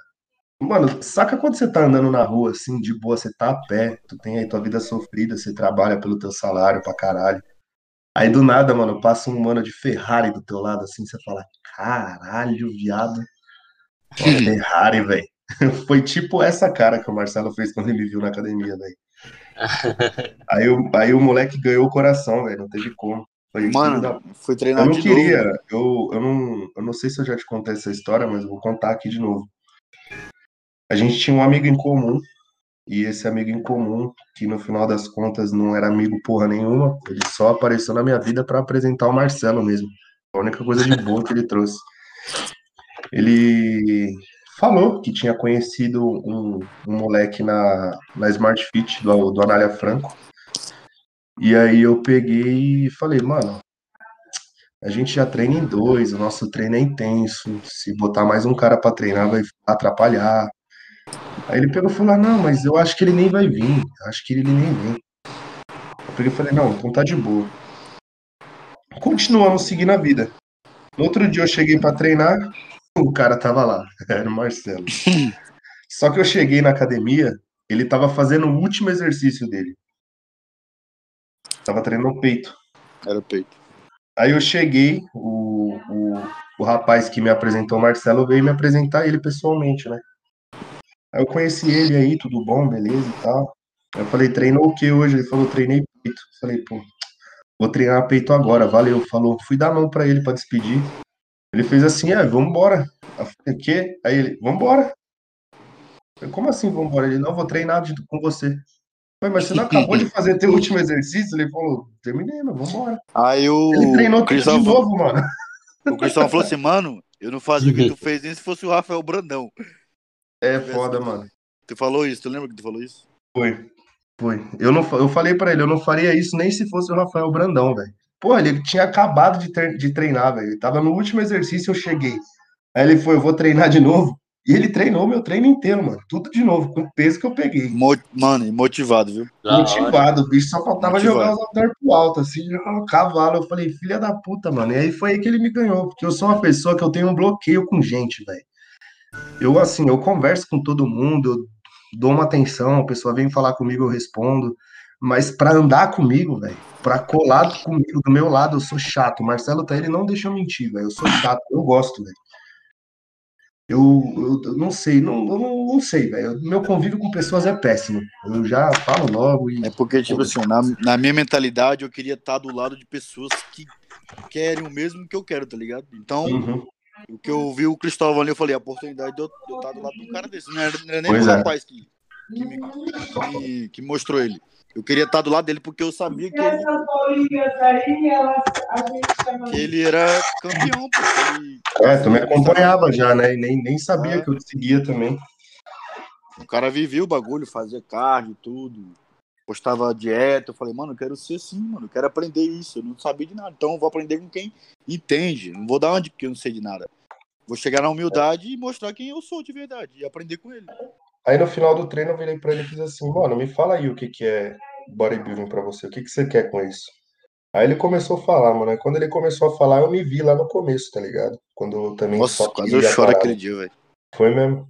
A: Mano, saca quando você tá andando na rua, assim, de boa, você tá a pé, tu tem aí tua vida sofrida, você trabalha pelo teu salário pra caralho. Aí do nada, mano, passa um mano de Ferrari do teu lado, assim, você fala, caralho, viado. Ferrari, velho. Foi tipo essa cara que o Marcelo fez quando ele me viu na academia, velho. Aí, o- aí o moleque ganhou o coração, velho. Não teve como. Foi filho da-
B: mano, fui
A: Eu
B: treinar
A: não
B: de
A: queria.
B: novo.
A: Eu, eu, não, eu não sei se eu já te contei essa história, mas eu vou contar aqui de novo. A gente tinha um amigo em comum. E esse amigo em comum, que no final das contas não era amigo porra nenhuma, ele só apareceu na minha vida para apresentar o Marcelo mesmo. A única coisa de boa que ele trouxe. Ele falou que tinha conhecido um, um moleque na, na Smart Fit do, do Anália Franco. E aí eu peguei e falei, mano, a gente já treina em dois, o nosso treino é intenso. Se botar mais um cara pra treinar vai atrapalhar. Aí ele pegou e falou: ah, não, mas eu acho que ele nem vai vir. Acho que ele nem vem. Eu peguei e falei, não, então tá de boa. Continuamos seguindo a vida. No outro dia eu cheguei pra treinar, o cara tava lá, era o Marcelo. Só que eu cheguei na academia, ele tava fazendo o último exercício dele. Tava treinando o peito.
B: Era peito.
A: Aí eu cheguei, o, o, o rapaz que me apresentou, o Marcelo, veio me apresentar ele pessoalmente, né? Aí eu conheci ele aí, tudo bom, beleza e tal. Aí eu falei, treinou o que hoje? Ele falou, treinei peito. Eu falei, pô, vou treinar peito agora, valeu. Falou, fui dar a mão pra ele pra despedir. Ele fez assim, ah, vambora. Eu falei, quê? Aí ele, vambora. Eu falei, Como assim vambora? Ele, não, vou treinar de- com você. Falei, mas você não acabou de fazer teu último exercício? Ele falou, terminei, mas vambora.
B: Aí o
A: Ele treinou tudo de
B: Cristóvão,
A: novo, mano.
B: o Cristóvão falou assim, mano, Eu não fazia o que tu fez nem se fosse o Rafael Brandão.
A: É foda, mano.
B: Tu falou isso, tu lembra que tu falou isso?
A: Foi. Foi. Eu, não, eu falei pra ele, eu não faria isso nem se fosse o Rafael Brandão, velho. Pô, ele tinha acabado de, ter- de treinar, velho. Ele tava no último exercício, eu cheguei. Aí ele foi, eu vou treinar de novo. E ele treinou meu treino inteiro, mano. Tudo de novo, com o peso que eu peguei.
B: Mo- Mano, e motivado, viu?
D: Da hora.
A: Motivado, o bicho só faltava
B: Motivado.
A: jogar os halteres pro alto, assim, jogar um cavalo. Eu falei, filha da puta, mano. E aí foi aí que ele me ganhou, porque eu sou uma pessoa que eu tenho um bloqueio com gente, velho. Eu, assim, eu converso com todo mundo, eu dou uma atenção, a pessoa vem falar comigo, eu respondo. Mas pra andar comigo, velho, pra colar comigo, do meu lado, eu sou chato. O Marcelo tá ele não deixa eu mentir, velho. Eu sou chato, eu gosto, velho. Eu, eu, eu não sei, não, eu não, não sei, velho. Meu convívio com pessoas é péssimo. Eu já falo logo e
B: É porque, tipo assim, na, na minha mentalidade, eu queria estar do lado de pessoas que querem o mesmo que eu quero, tá ligado? Então,
A: Uhum.
B: o que eu vi o Cristóvão ali, eu falei, a oportunidade de eu, de eu estar do lado de um cara desse. Não era, não era nem o
A: é.
B: rapaz que, que, me, que, que mostrou ele. Eu queria estar do lado dele porque eu sabia que ele, que ele era campeão, pô. Ele,
A: É, tu me acompanhava já, né? E nem, nem sabia
B: Ah.
A: que eu te seguia também.
B: O cara vivia o bagulho, fazia cardio e tudo. Postava dieta. Eu falei, mano, eu quero ser assim, mano. Eu quero aprender isso. Eu não sabia de nada. Então eu vou aprender com quem entende. Não vou dar onde que eu não sei de nada. Vou chegar na humildade e mostrar quem eu sou de verdade. E aprender com ele.
A: Aí no final do treino eu virei pra ele e fiz assim, mano, me fala aí o que que é bodybuilding pra você, o que que você quer com isso? Aí ele começou a falar, mano. Aí quando ele começou a falar, eu me vi lá no começo, tá ligado? Quando eu também
B: Nossa, quase eu choro
A: parada.
B: aquele dia, velho.
A: Foi mesmo.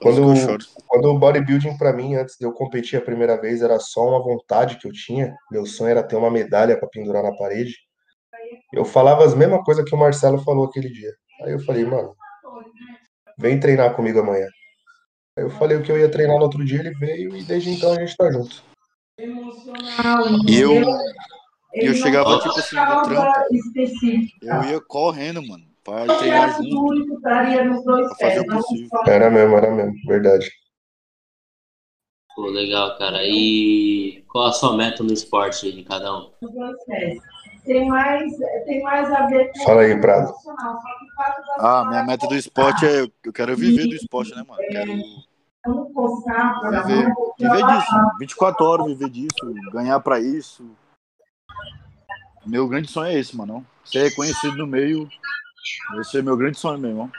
A: Quando-. Quando o bodybuilding pra mim, antes de eu competir a primeira vez, era só uma vontade que eu tinha. Meu sonho era ter uma medalha pra pendurar na parede. Eu falava as mesmas coisas que o Marcelo falou aquele dia. Aí eu falei, mano, vem treinar comigo amanhã. Eu falei o que eu ia treinar no outro dia, ele veio e desde então a gente tá junto.
F: emocional.
B: E eu, eu chegava, tipo assim, trampo.
F: específica.
B: eu ia correndo, mano. Pra treinar junto. Pra fazer o possível.
A: Era mesmo, era mesmo, verdade.
D: Pô, legal, cara. E qual a sua meta no esporte aí de cada um?
F: Tem mais, tem mais a ver com
A: Fala aí,
F: o
A: Prado.
F: emocional, só que o fato da
B: Ah, minha meta do esporte é. Eu quero viver do esporte, né, mano? Eu Quero viver, viver disso. 24 horas viver disso, ganhar pra isso. Meu grande sonho é esse, mano. Ser reconhecido no meio. Esse é meu grande sonho mesmo.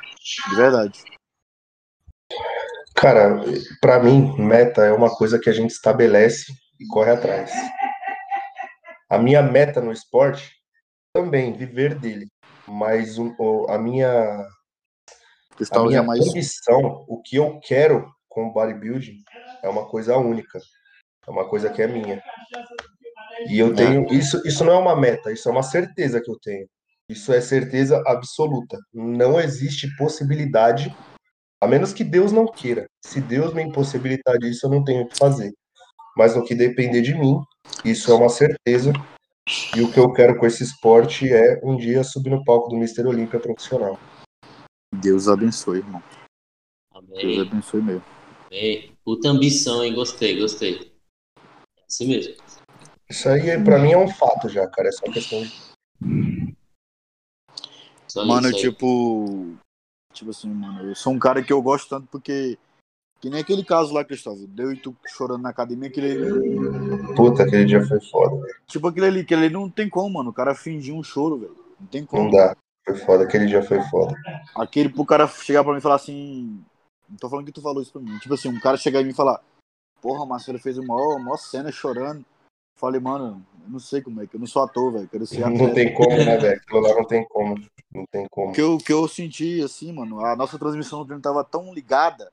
B: De verdade.
A: Cara, pra mim, meta é uma coisa que a gente estabelece e corre atrás. A minha meta no esporte também viver dele, mas o- a minha a minha
B: jamais.
A: ambição, o que eu quero com o bodybuilding é uma coisa única, é uma coisa que é minha. E eu tenho isso, isso não é uma meta, isso é uma certeza que eu tenho. Isso é certeza absoluta. Não existe possibilidade, a menos que Deus não queira. Se Deus me impossibilitar disso, eu não tenho o que fazer. Mas no que depender de mim, isso é uma certeza. E o que eu quero com esse esporte é um dia subir no palco do Mr. Olímpia profissional.
B: Deus abençoe, irmão. Deus
D: Amém.
B: abençoe mesmo.
D: Amém. Puta ambição, hein? Gostei, gostei. É assim mesmo.
A: Isso aí, pra mim, é um fato já, cara. É só questão de.
D: Só
B: Mano, tipo. Tipo assim, mano, eu sou um cara que eu gosto tanto porque. Que nem aquele caso lá, Cristóvão. Deu e tu chorando na academia, aquele ali.
A: Puta, aquele dia foi foda, velho.
B: Tipo aquele ali, que ele não tem como, mano. O cara fingir um choro, velho. Não tem como.
A: Não dá. Foi foda. Aquele dia foi foda.
B: Aquele pro cara chegar pra mim e falar assim. Não tô falando que tu falou isso pra mim. Tipo assim, um cara chegar em mim e falar: Porra, Marcelo fez uma maior, maior cena chorando. Falei, mano, eu não sei como é, que eu não sou ator, velho. Quero ser ator.
A: Não tem como, né, velho? Aquilo lá não tem como. Não tem como.
B: O que eu, que eu senti, assim, mano, a nossa transmissão do treino tava tão ligada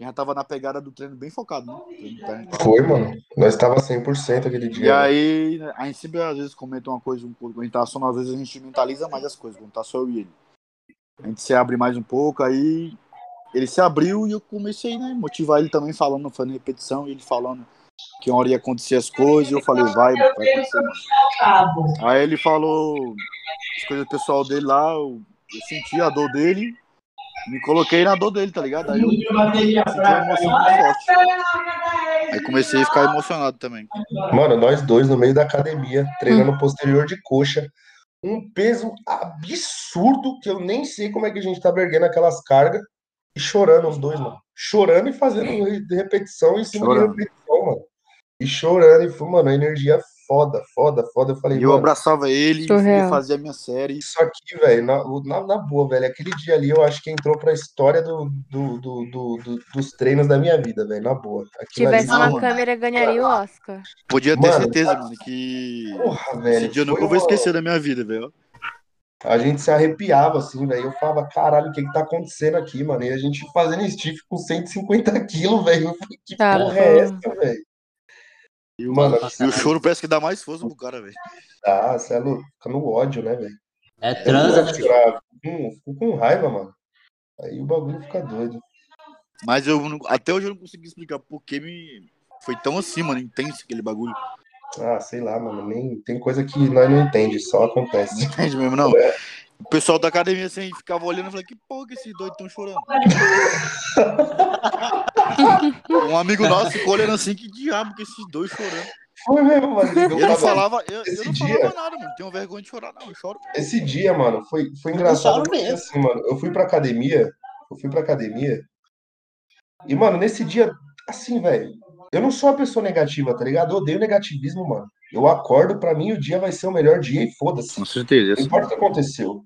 B: que já tava na pegada do treino bem focado, né?
A: Foi, mano. Nós tava 100% aquele dia.
B: E aí, a gente sempre às vezes comenta uma coisa, um pouco, a gente tá só, às vezes a gente mentaliza mais as coisas, quando tá só eu e ele. A gente se abre mais um pouco, aí ele se abriu e eu comecei, né, motivar ele também falando, fazendo repetição, e ele falando que uma hora ia acontecer as coisas, e eu falei, vai, vai acontecer, mano. Aí ele falou as coisas pessoal dele lá, eu, eu senti a dor dele, me coloquei na dor dele, tá ligado? Aí eu senti uma emoção muito forte. Aí comecei a ficar emocionado também.
A: Mano, nós dois no meio da academia, treinando posterior de coxa. um peso absurdo que eu nem sei como é que a gente tava erguendo aquelas cargas e chorando os dois, mano. Chorando e fazendo re- repetição em cima
B: Chorando.
A: de repetição, mano. E chorando, e mano, a energia foda, foda, foda. Eu falei,
B: E eu abraçava ele
E: Surreal.
B: e fazia a minha série.
A: isso aqui, velho, na, na, na boa, velho, aquele dia ali eu acho que entrou pra história do, do, do, do- do- dos treinos da minha vida, velho, na boa.
E: Se
A: Aquilo ali,
E: tivesse
B: Não,
E: uma
B: mano.
E: câmera, ganharia o Oscar.
B: Podia ter
A: Mano,
B: certeza, mano, que
A: porra, velho.
B: esse dia eu nunca vou esquecer da minha vida, velho.
A: A gente se arrepiava, assim, velho. Eu falava, caralho, o que que tá acontecendo aqui, mano? E a gente fazendo stiff com 150 quilos, velho. Eu falei, Que
E: Tá,
A: porra é essa, velho?
B: E o,
A: Mano,
B: e o choro parece que dá mais força pro cara, velho.
A: ah, você é louco. Fica no ódio, né, velho?
D: É
A: Eu não
D: transa, né?
A: chorar. Fico, fico com raiva, mano. Aí o bagulho fica doido.
B: Mas eu não- até hoje eu não consegui explicar por que me foi tão assim, mano, intenso aquele bagulho.
A: Ah, sei lá, mano. Nem... Tem coisa que nós não entende, só acontece.
B: Entende mesmo, não? O pessoal da academia assim ficava olhando e falei, que porra que esses doidos estão chorando? um amigo nosso ficou olhando assim, que diabo que esses dois chorando?
A: Foi mesmo, mano.
B: Eu não falava, eu, eu não
A: dia-
B: falava nada, mano. Tenho vergonha de chorar, não. Eu choro.
A: Esse dia, mano, foi, foi
D: Eu
A: engraçado
D: choro
A: porque
D: mesmo.
A: assim, mano, eu fui pra academia, eu fui pra academia, e, mano, nesse dia, assim, velho, eu não sou uma pessoa negativa, tá ligado? Eu odeio negativismo, mano. Eu acordo, pra mim, o dia vai ser o melhor dia e foda-se.
B: certeza.
A: Não importa o que aconteceu.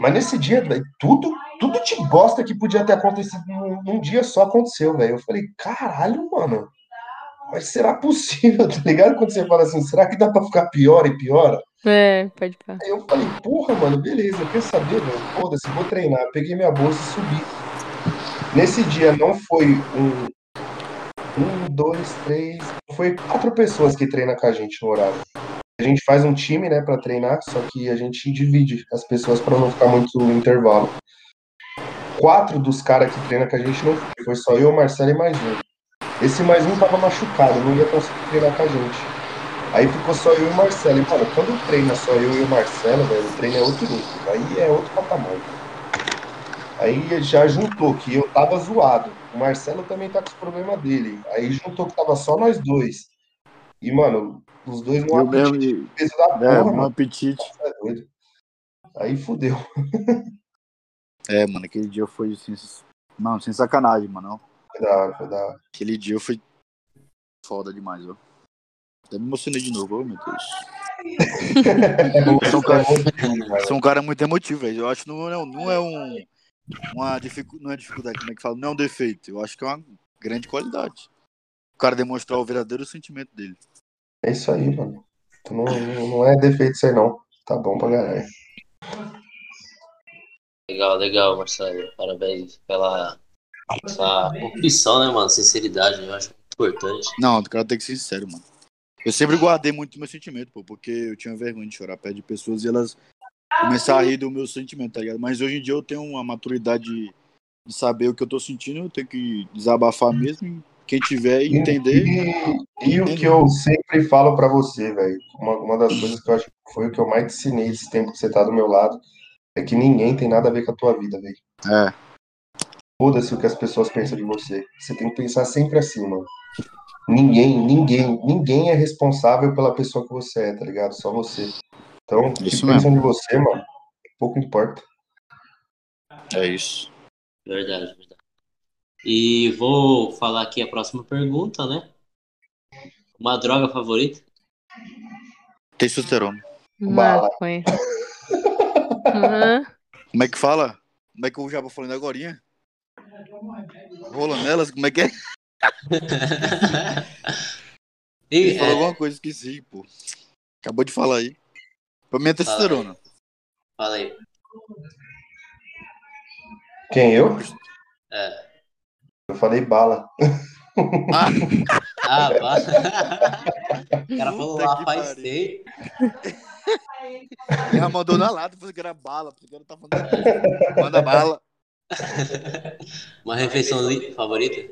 A: Mas nesse dia, velho, tudo, tudo de bosta que podia ter acontecido num, num dia só aconteceu, velho. Eu falei, caralho, mano. Mas será possível, tá ligado? Quando você fala assim, será que dá pra ficar pior e pior?
E: É, pode pá.
A: Aí eu falei, porra, mano, beleza, quer saber, velho? Foda-se, vou treinar. Peguei minha bolsa e subi. Nesse dia não foi um, um, dois, três, foi quatro pessoas que treinam com a gente no horário. A gente faz um time, né, pra treinar, só que a gente divide as pessoas pra não ficar muito intervalo. Quatro dos caras que treinam com a gente não foi, foi só eu, Marcelo e mais um. Esse mais um tava machucado, não ia conseguir treinar com a gente. Aí ficou só eu e o Marcelo. E, mano, quando treina só eu e o Marcelo, velho, o treino é outro nível. Aí é outro patamar. Aí já juntou que eu tava zoado. O Marcelo também tá com os problemas dele. Aí juntou que tava só nós dois. E, mano, os dois não
B: Eu mesmo,
A: apetite
B: e-
A: peso da porra,
B: é, um
A: mano.
B: apetite.
A: É doido. Aí fudeu.
B: É, mano, aquele dia foi assim, não, sem sacanagem, mano.
A: Foi da hora, foi da hora.
B: Aquele dia foi foda demais, ó. Até me emocionei de novo, oh, meu Deus. Sou um cara, sou um cara muito emotivo, velho. Eu acho que não é, não é um. Uma dificu... Não é dificuldade, como é que fala? Não é um defeito. Eu acho que é uma grande qualidade. O cara demonstrar o verdadeiro sentimento dele.
A: É isso aí, mano. Tu não, não é defeito isso aí, não. Tá bom pra galera.
D: Legal, legal, Marcelo. Parabéns pela essa opção, né, mano? Sinceridade, eu acho muito importante.
B: Não, o cara tem que ser sincero, mano. Eu sempre guardei muito meu sentimento, pô, porque eu tinha vergonha de chorar perto de pessoas e elas começaram a rir do meu sentimento, tá ligado? Mas hoje em dia eu tenho uma maturidade de, de saber o que eu tô sentindo, eu tenho que desabafar mesmo. E Quem tiver e entender.
A: E, e o que eu sempre falo pra você, velho, uma, uma das coisas que eu acho que foi o que eu mais te ensinei esse tempo que você tá do meu lado, é que ninguém tem nada a ver com a tua vida, velho.
B: É,
A: Foda-se o que as pessoas pensam de você. Você tem que pensar sempre assim, mano. Ninguém, ninguém, ninguém é responsável pela pessoa que você é, tá ligado? Só você. Então, o que
B: Isso
A: pensam de você, mano, pouco importa.
B: é isso.
D: Verdade, verdade. E vou falar aqui a próxima pergunta, né? Uma droga favorita?
B: Testosterona.
A: Bala.
E: Maconha. Hã?
B: Como é que fala? Como é que o Jabo falando agora? Rola nelas? Como é que é?
D: e,
B: Ele falou
D: é,
B: alguma coisa, esqueci, pô. Acabou de falar aí. Pra mim é testosterona.
D: fala aí.
A: Quem, eu?
D: É.
A: Eu falei bala.
B: Ah,
D: Ah, vá. o cara falou lá faz
B: ele já mandou na lata, falou que era bala, porque tá falando. Manda bala.
D: Uma refeição li- favorita?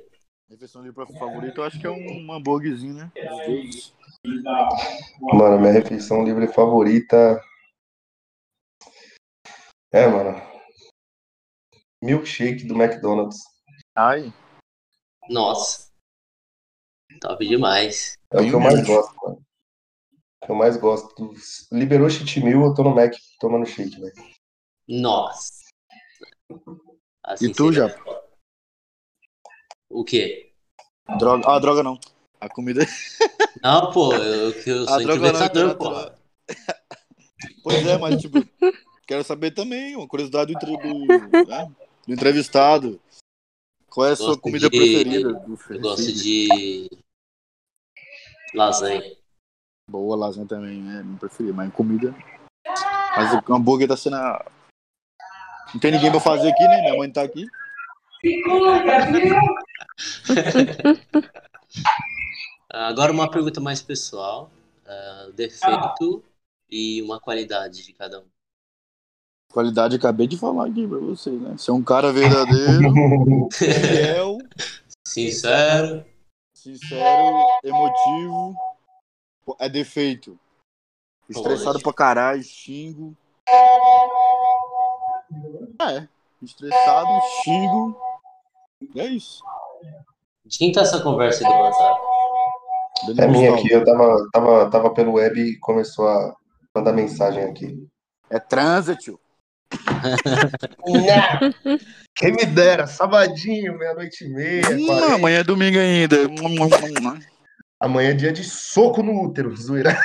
B: Refeição livre favorita, eu acho que é um hambúrguerzinho, né?
A: Mano, minha refeição livre favorita. É, mano. Milkshake do McDonald's.
B: Ai,
D: Nossa. Top demais.
A: É o que eu mais gosto, mano. que eu mais gosto. Liberou cheat meal, eu tô no Mac tomando shake, velho.
D: Nossa. Assim
B: E tu, já?
D: foda. O quê?
B: Droga. Ah, droga não. A comida.
D: Não, pô, eu, que eu
B: A
D: sou
B: droga não,
D: entrevistador, pô.
B: Pois é, mas tipo, quero saber também, uma curiosidade do, entre- do, né, do entrevistado. Qual é a sua comida
D: de-
B: preferida?
D: Eu gosto de lasanha.
B: Boa lasanha também, é minha preferida, mas comida. Mas o hambúrguer tá sendo. a- Não tem ninguém pra fazer aqui, né? Minha mãe tá aqui.
D: Agora uma pergunta mais pessoal. Ah, defeito e uma qualidade de cada um.
B: Qualidade, acabei de falar aqui pra vocês, né? Você é um cara verdadeiro, fiel,
D: Sincero.
B: sincero, emotivo. É defeito. Estressado pra caralho, xingo. É, estressado, xingo. É isso.
D: De quem tá essa conversa aí do WhatsApp?
A: É minha aqui, eu tava, tava, tava pelo web e começou a mandar mensagem aqui.
B: É transa, tio.
A: Quem me dera, sabadinho, meia-noite e meia.
B: Hum,
A: 40.
B: amanhã é domingo ainda.
A: Amanhã é dia de soco no útero, zoeira.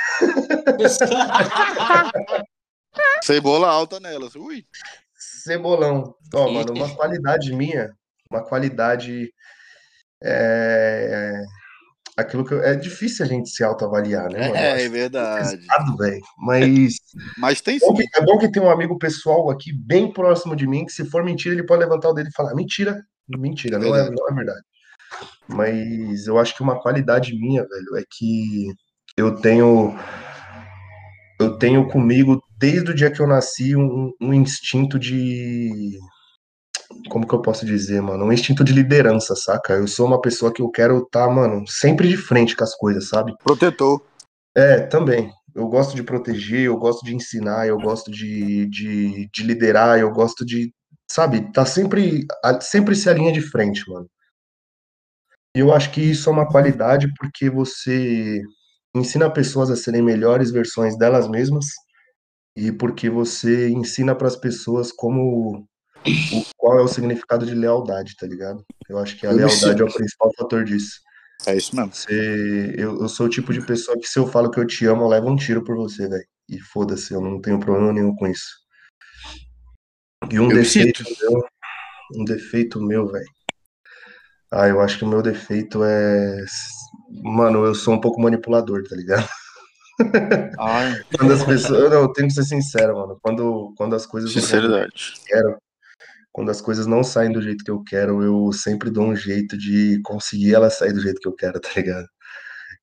B: Cebola alta nelas. Ui.
A: Cebolão. Ó, mano, uma qualidade minha, uma qualidade. É... Aquilo que eu- é difícil a gente se autoavaliar, né, mano?
B: É, é verdade.
A: pesado, velho. Mas
B: Mas tem sim.
A: é bom que tem um amigo pessoal aqui bem próximo de mim que se for mentira ele pode levantar o dedo e falar mentira, mentira, não é,
B: Verdade.
A: não é verdade. Mas eu acho que uma qualidade minha, velho, é que eu tenho eu tenho comigo desde o dia que eu nasci um, um instinto de como que eu posso dizer, mano? Um instinto de liderança, saca? Eu sou uma pessoa que eu quero estar, mano, sempre de frente com as coisas, sabe?
B: Protetor.
A: É, também. Eu gosto de proteger, eu gosto de ensinar, eu gosto de, de, de liderar, eu gosto de, sabe, tá sempre, sempre ser a linha de frente, mano. E eu acho que isso é uma qualidade porque você ensina pessoas a serem melhores versões delas mesmas e porque você ensina para as pessoas como o, qual é o significado de lealdade, tá ligado? Eu acho que a
B: Eu
A: lealdade é o principal fator disso.
B: É isso mesmo.
A: Você, eu, eu sou o tipo de pessoa que se eu falo que eu te amo, eu levo um tiro por você, velho. E foda-se, eu não tenho problema nenhum com isso. E um
B: Eu
A: defeito
B: sinto.
A: meu, um defeito meu, velho. Ah, eu acho que o meu defeito é, mano, eu sou um pouco manipulador, tá ligado?
B: Ai,
A: Quando as pessoas, não, eu tenho que ser sincero, mano. Quando, quando as coisas
B: sinceridade.
A: quero, quando as coisas não saem do jeito que eu quero, eu sempre dou um jeito de conseguir elas sair do jeito que eu quero, tá ligado?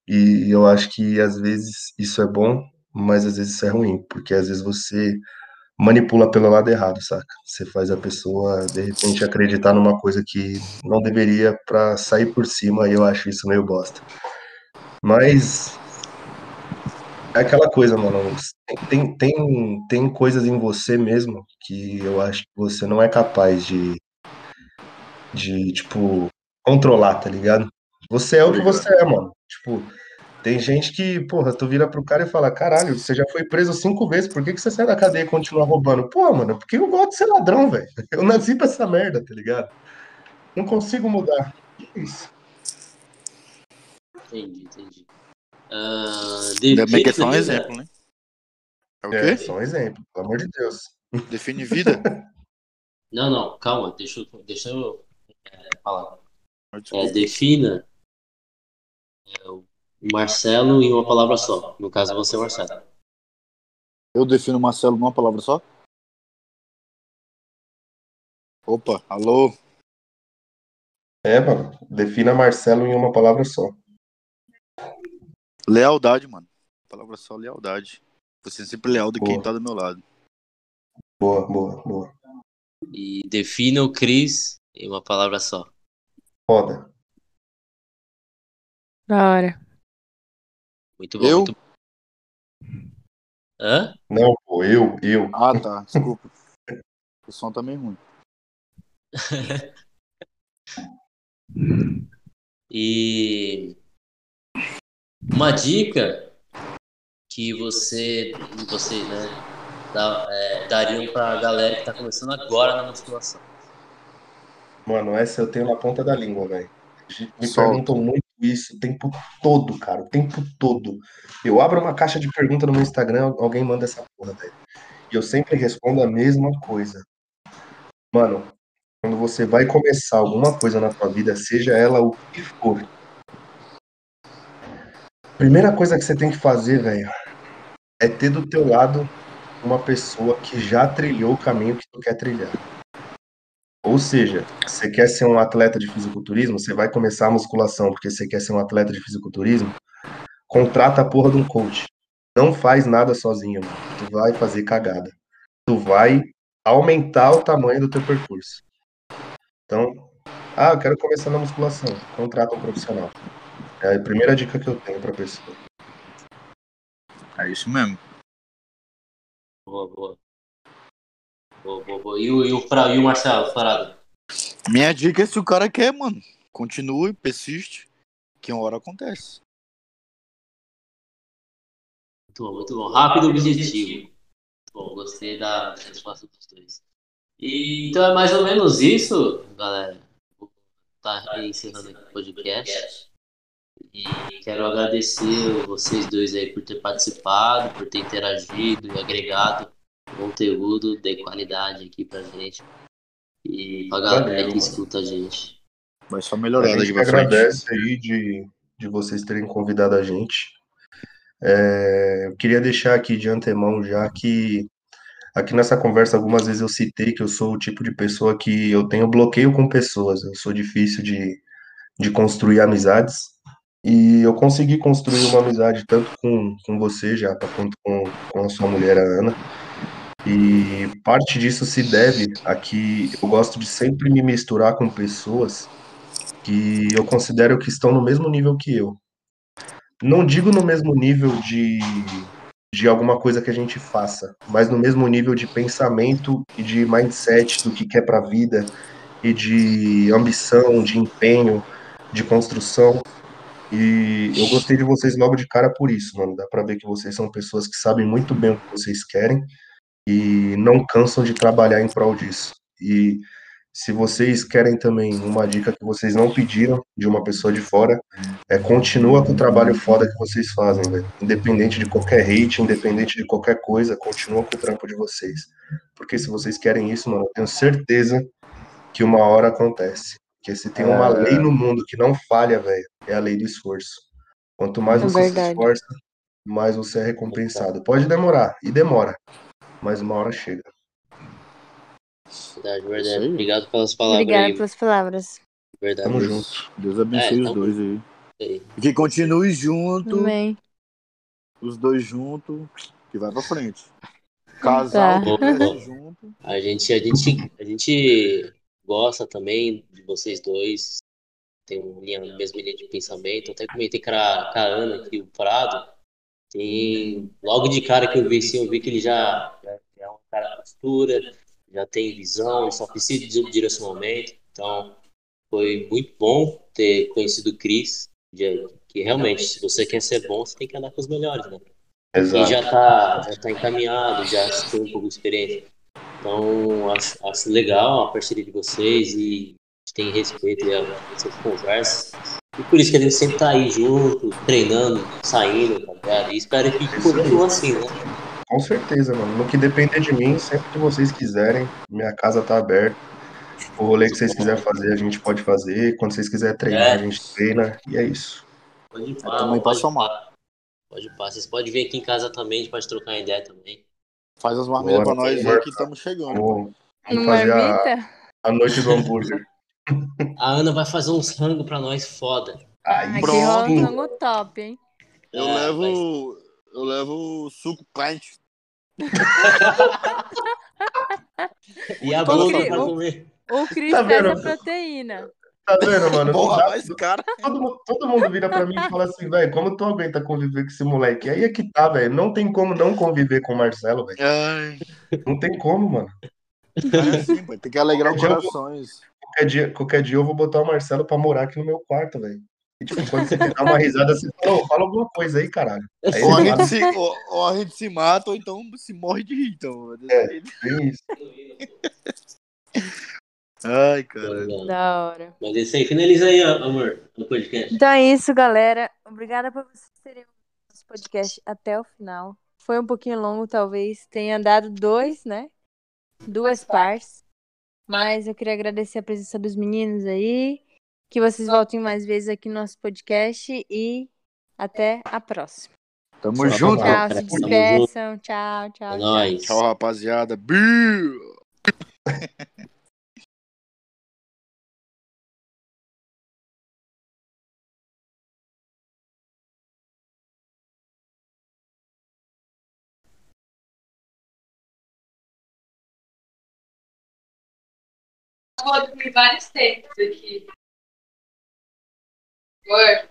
A: E eu acho que às vezes isso é bom, mas às vezes isso é ruim, porque às vezes você manipula pelo lado errado, saca? Você faz a pessoa de repente acreditar numa coisa que não deveria pra sair por cima, e eu acho isso meio bosta. Mas é aquela coisa, mano. Tem, tem, tem coisas em você mesmo que eu acho que você não é capaz de, de, tipo, controlar, tá ligado? Você é o que você é, mano. Tipo, tem gente que, porra, tu vira pro cara e fala, caralho, você já foi preso cinco vezes, por que que você sai da cadeia e continua roubando? Pô, mano, porque eu gosto de ser ladrão, velho. Eu nasci pra essa merda, tá ligado? Não consigo mudar. É Isso.
D: Entendi, entendi. Ah,
B: Ainda bem que é só um exemplo, né? É o
A: É,
B: quê?
A: só um exemplo, pelo amor de Deus.
B: Define vida.
D: Não, não, calma, deixa eu, deixa eu é, falar. É, defina é, o Marcelo em uma palavra só. No caso, você, Marcelo.
B: Eu defino Marcelo numa palavra só? Opa, alô?
A: É, mano, defina Marcelo em uma palavra só.
B: Lealdade, mano. Palavra só, lealdade. Você é sempre leal de quem
A: Boa.
B: tá do meu lado.
A: Boa, boa, boa.
D: E defina o Cris em uma palavra só.
A: Foda.
E: Da hora.
D: Muito bom,
B: Eu?
D: muito bom. Hã?
A: Não, pô, eu, eu.
B: Ah, tá. Desculpa. O som tá meio ruim.
D: E uma dica que você, você né, dá, é, dariam pra galera que tá começando agora na musculação?
A: Mano, essa eu tenho na ponta da língua, velho. Me
B: Solta.
A: perguntam muito isso o tempo todo, cara, o tempo todo. Eu abro uma caixa de pergunta no meu Instagram, alguém manda essa porra, velho. E eu sempre respondo a mesma coisa. Mano, quando você vai começar alguma coisa na tua vida, seja ela o que for, primeira coisa que você tem que fazer, velho, é ter do teu lado uma pessoa que já trilhou o caminho que tu quer trilhar. Ou seja, você quer ser um atleta de fisiculturismo, você vai começar a musculação porque você quer ser um atleta de fisiculturismo, contrata a porra de um coach. Não faz nada sozinho, mano. Tu vai fazer cagada. Tu vai aumentar o tamanho do teu percurso. Então, ah, eu quero começar na musculação. Contrata um profissional. É a primeira dica que eu tenho pra pessoa.
B: É isso mesmo.
D: Boa, boa. Boa, boa, boa. E o, e o, Fra- e o Marcelo, parado?
B: Minha dica é se o cara quer, mano. Continue, persiste, que uma hora acontece.
D: Muito bom, muito bom. Rápido e objetivo. Bom, gostei da, resposta dos dois. E, então é mais ou menos isso, galera. Vou estar encerrando aqui o podcast. E quero agradecer vocês dois aí por ter participado, por ter interagido e agregado conteúdo de qualidade aqui pra gente. E pra galera que escuta a gente.
B: Vai só
A: A
B: melhorar
A: gente
B: frente.
A: agradece aí de, de vocês terem convidado a gente. É, eu queria deixar aqui de antemão já que aqui nessa conversa algumas vezes eu citei que eu sou o tipo de pessoa que eu tenho bloqueio com pessoas. Eu sou difícil de, de construir amizades. E eu consegui construir uma amizade tanto com, com você, Japa, quanto com, com a sua mulher, a Ana. E parte disso se deve a que eu gosto de sempre me misturar com pessoas que eu considero que estão no mesmo nível que eu. Não digo no mesmo nível de, de alguma coisa que a gente faça, mas no mesmo nível de pensamento e de mindset do que quer para a vida e de ambição, de empenho, de construção. E eu gostei de vocês logo de cara por isso, mano. Dá pra ver que vocês são pessoas que sabem muito bem o que vocês querem e não cansam de trabalhar em prol disso. E se vocês querem também uma dica que vocês não pediram de uma pessoa de fora, é continua com o trabalho foda que vocês fazem, velho. Independente de qualquer hate, independente de qualquer coisa, continua com o trampo de vocês. Porque se vocês querem isso, mano, eu tenho certeza que uma hora acontece. Porque se tem uma
E: É.
A: lei no mundo que não falha, velho, é a lei do esforço. Quanto mais
E: É
A: você se
E: verdade.
A: esforça, mais você é recompensado. Pode demorar, e demora, mas uma hora chega.
D: Verdade, verdade. Obrigado pelas palavras
E: Obrigada
D: aí.
E: pelas palavras.
D: Verdade.
A: Tamo junto.
B: Deus abençoe
D: É,
B: os
D: tamo
B: dois aí.
D: aí.
B: E que continue junto,
E: Também.
B: os dois juntos, que vai pra frente. Casal
E: Tá.
B: que cresce junto.
D: A gente, a gente, a gente gosta também de vocês dois. Tem um linha, mesma linha de pensamento. Até comentei com a, com a Ana aqui, o Prado. Tem, logo de cara que eu vi assim, eu vi que ele já, já é um cara de postura, já tem visão, só precisa de direcionamento. Então, foi muito bom ter conhecido o Cris, que realmente, se você quer ser bom, você tem que andar com os melhores, né? E
A: Exato.
D: já tá, já tá encaminhado, já tem um pouco de experiência. Então, acho, acho legal a parceria de vocês e gente tem respeito e a essas conversas. E por isso que a gente sempre tá aí junto, treinando, saindo, tá ligado? E espero que continue assim, né?
A: Com certeza, mano. No que depender de mim, sempre que vocês quiserem, minha casa tá aberta. O rolê que vocês quiserem fazer, a gente pode fazer. Quando vocês quiserem treinar,
D: É.
A: a gente treina. E é isso.
D: Pode ir
B: É,
D: pá,
B: também pra
D: pode
B: somar.
D: Pode ir pá. Vocês podem vir aqui em casa também, a gente pode trocar ideia também.
B: Faz as marmitas pra nós aí que estamos chegando.
A: Vamos, fazer a, a noite do hambúrguer.
D: A Ana vai fazer uns rango pra nós foda.
A: Aí
E: rola um
A: sim.
E: rango top, hein?
B: Eu
D: É,
B: levo. Eu levo suco pint.
D: E a
E: mundo-
D: vai comer.
E: O Cris
A: Tá
E: traz
A: vendo?
E: a proteína.
A: Tá vendo, mano?
B: Porra, mas cara.
A: todo, todo mundo vira pra mim e fala assim, velho, como tu aguenta conviver com esse moleque? Aí é que tá, velho. Não tem como não conviver com o Marcelo, velho.
B: Ai,
A: Não tem como, mano.
B: é assim, tem que alegrar os corações.
A: Qualquer dia, qualquer dia eu vou botar o Marcelo pra morar aqui no meu quarto, velho. E, tipo, quando você dar uma risada, você fala, "Ô, fala alguma coisa aí, caralho. Aí
B: Ou a, gente se, ou, ou a gente se mata, ou então se morre de rir. Então.
A: É. bem isso.
B: Ai, cara.
E: Da hora.
D: Mas esse aí, finaliza aí, amor, o podcast.
E: Então é isso, galera. Obrigada por vocês terem ouvido nosso podcast até o final. Foi um pouquinho longo, talvez. Tenha dado dois, né? Duas partes. Mas eu queria agradecer a presença dos meninos aí. Que vocês voltem mais vezes aqui no nosso podcast. E até a próxima.
B: Tamo
D: Tchau,
B: junto.
D: tchau.
E: Se despeçam. Tchau, tchau.
D: É
E: tchau.
D: nóis.
B: Tchau, rapaziada. Biu!
C: Vou dormir vários tempos aqui. Amor,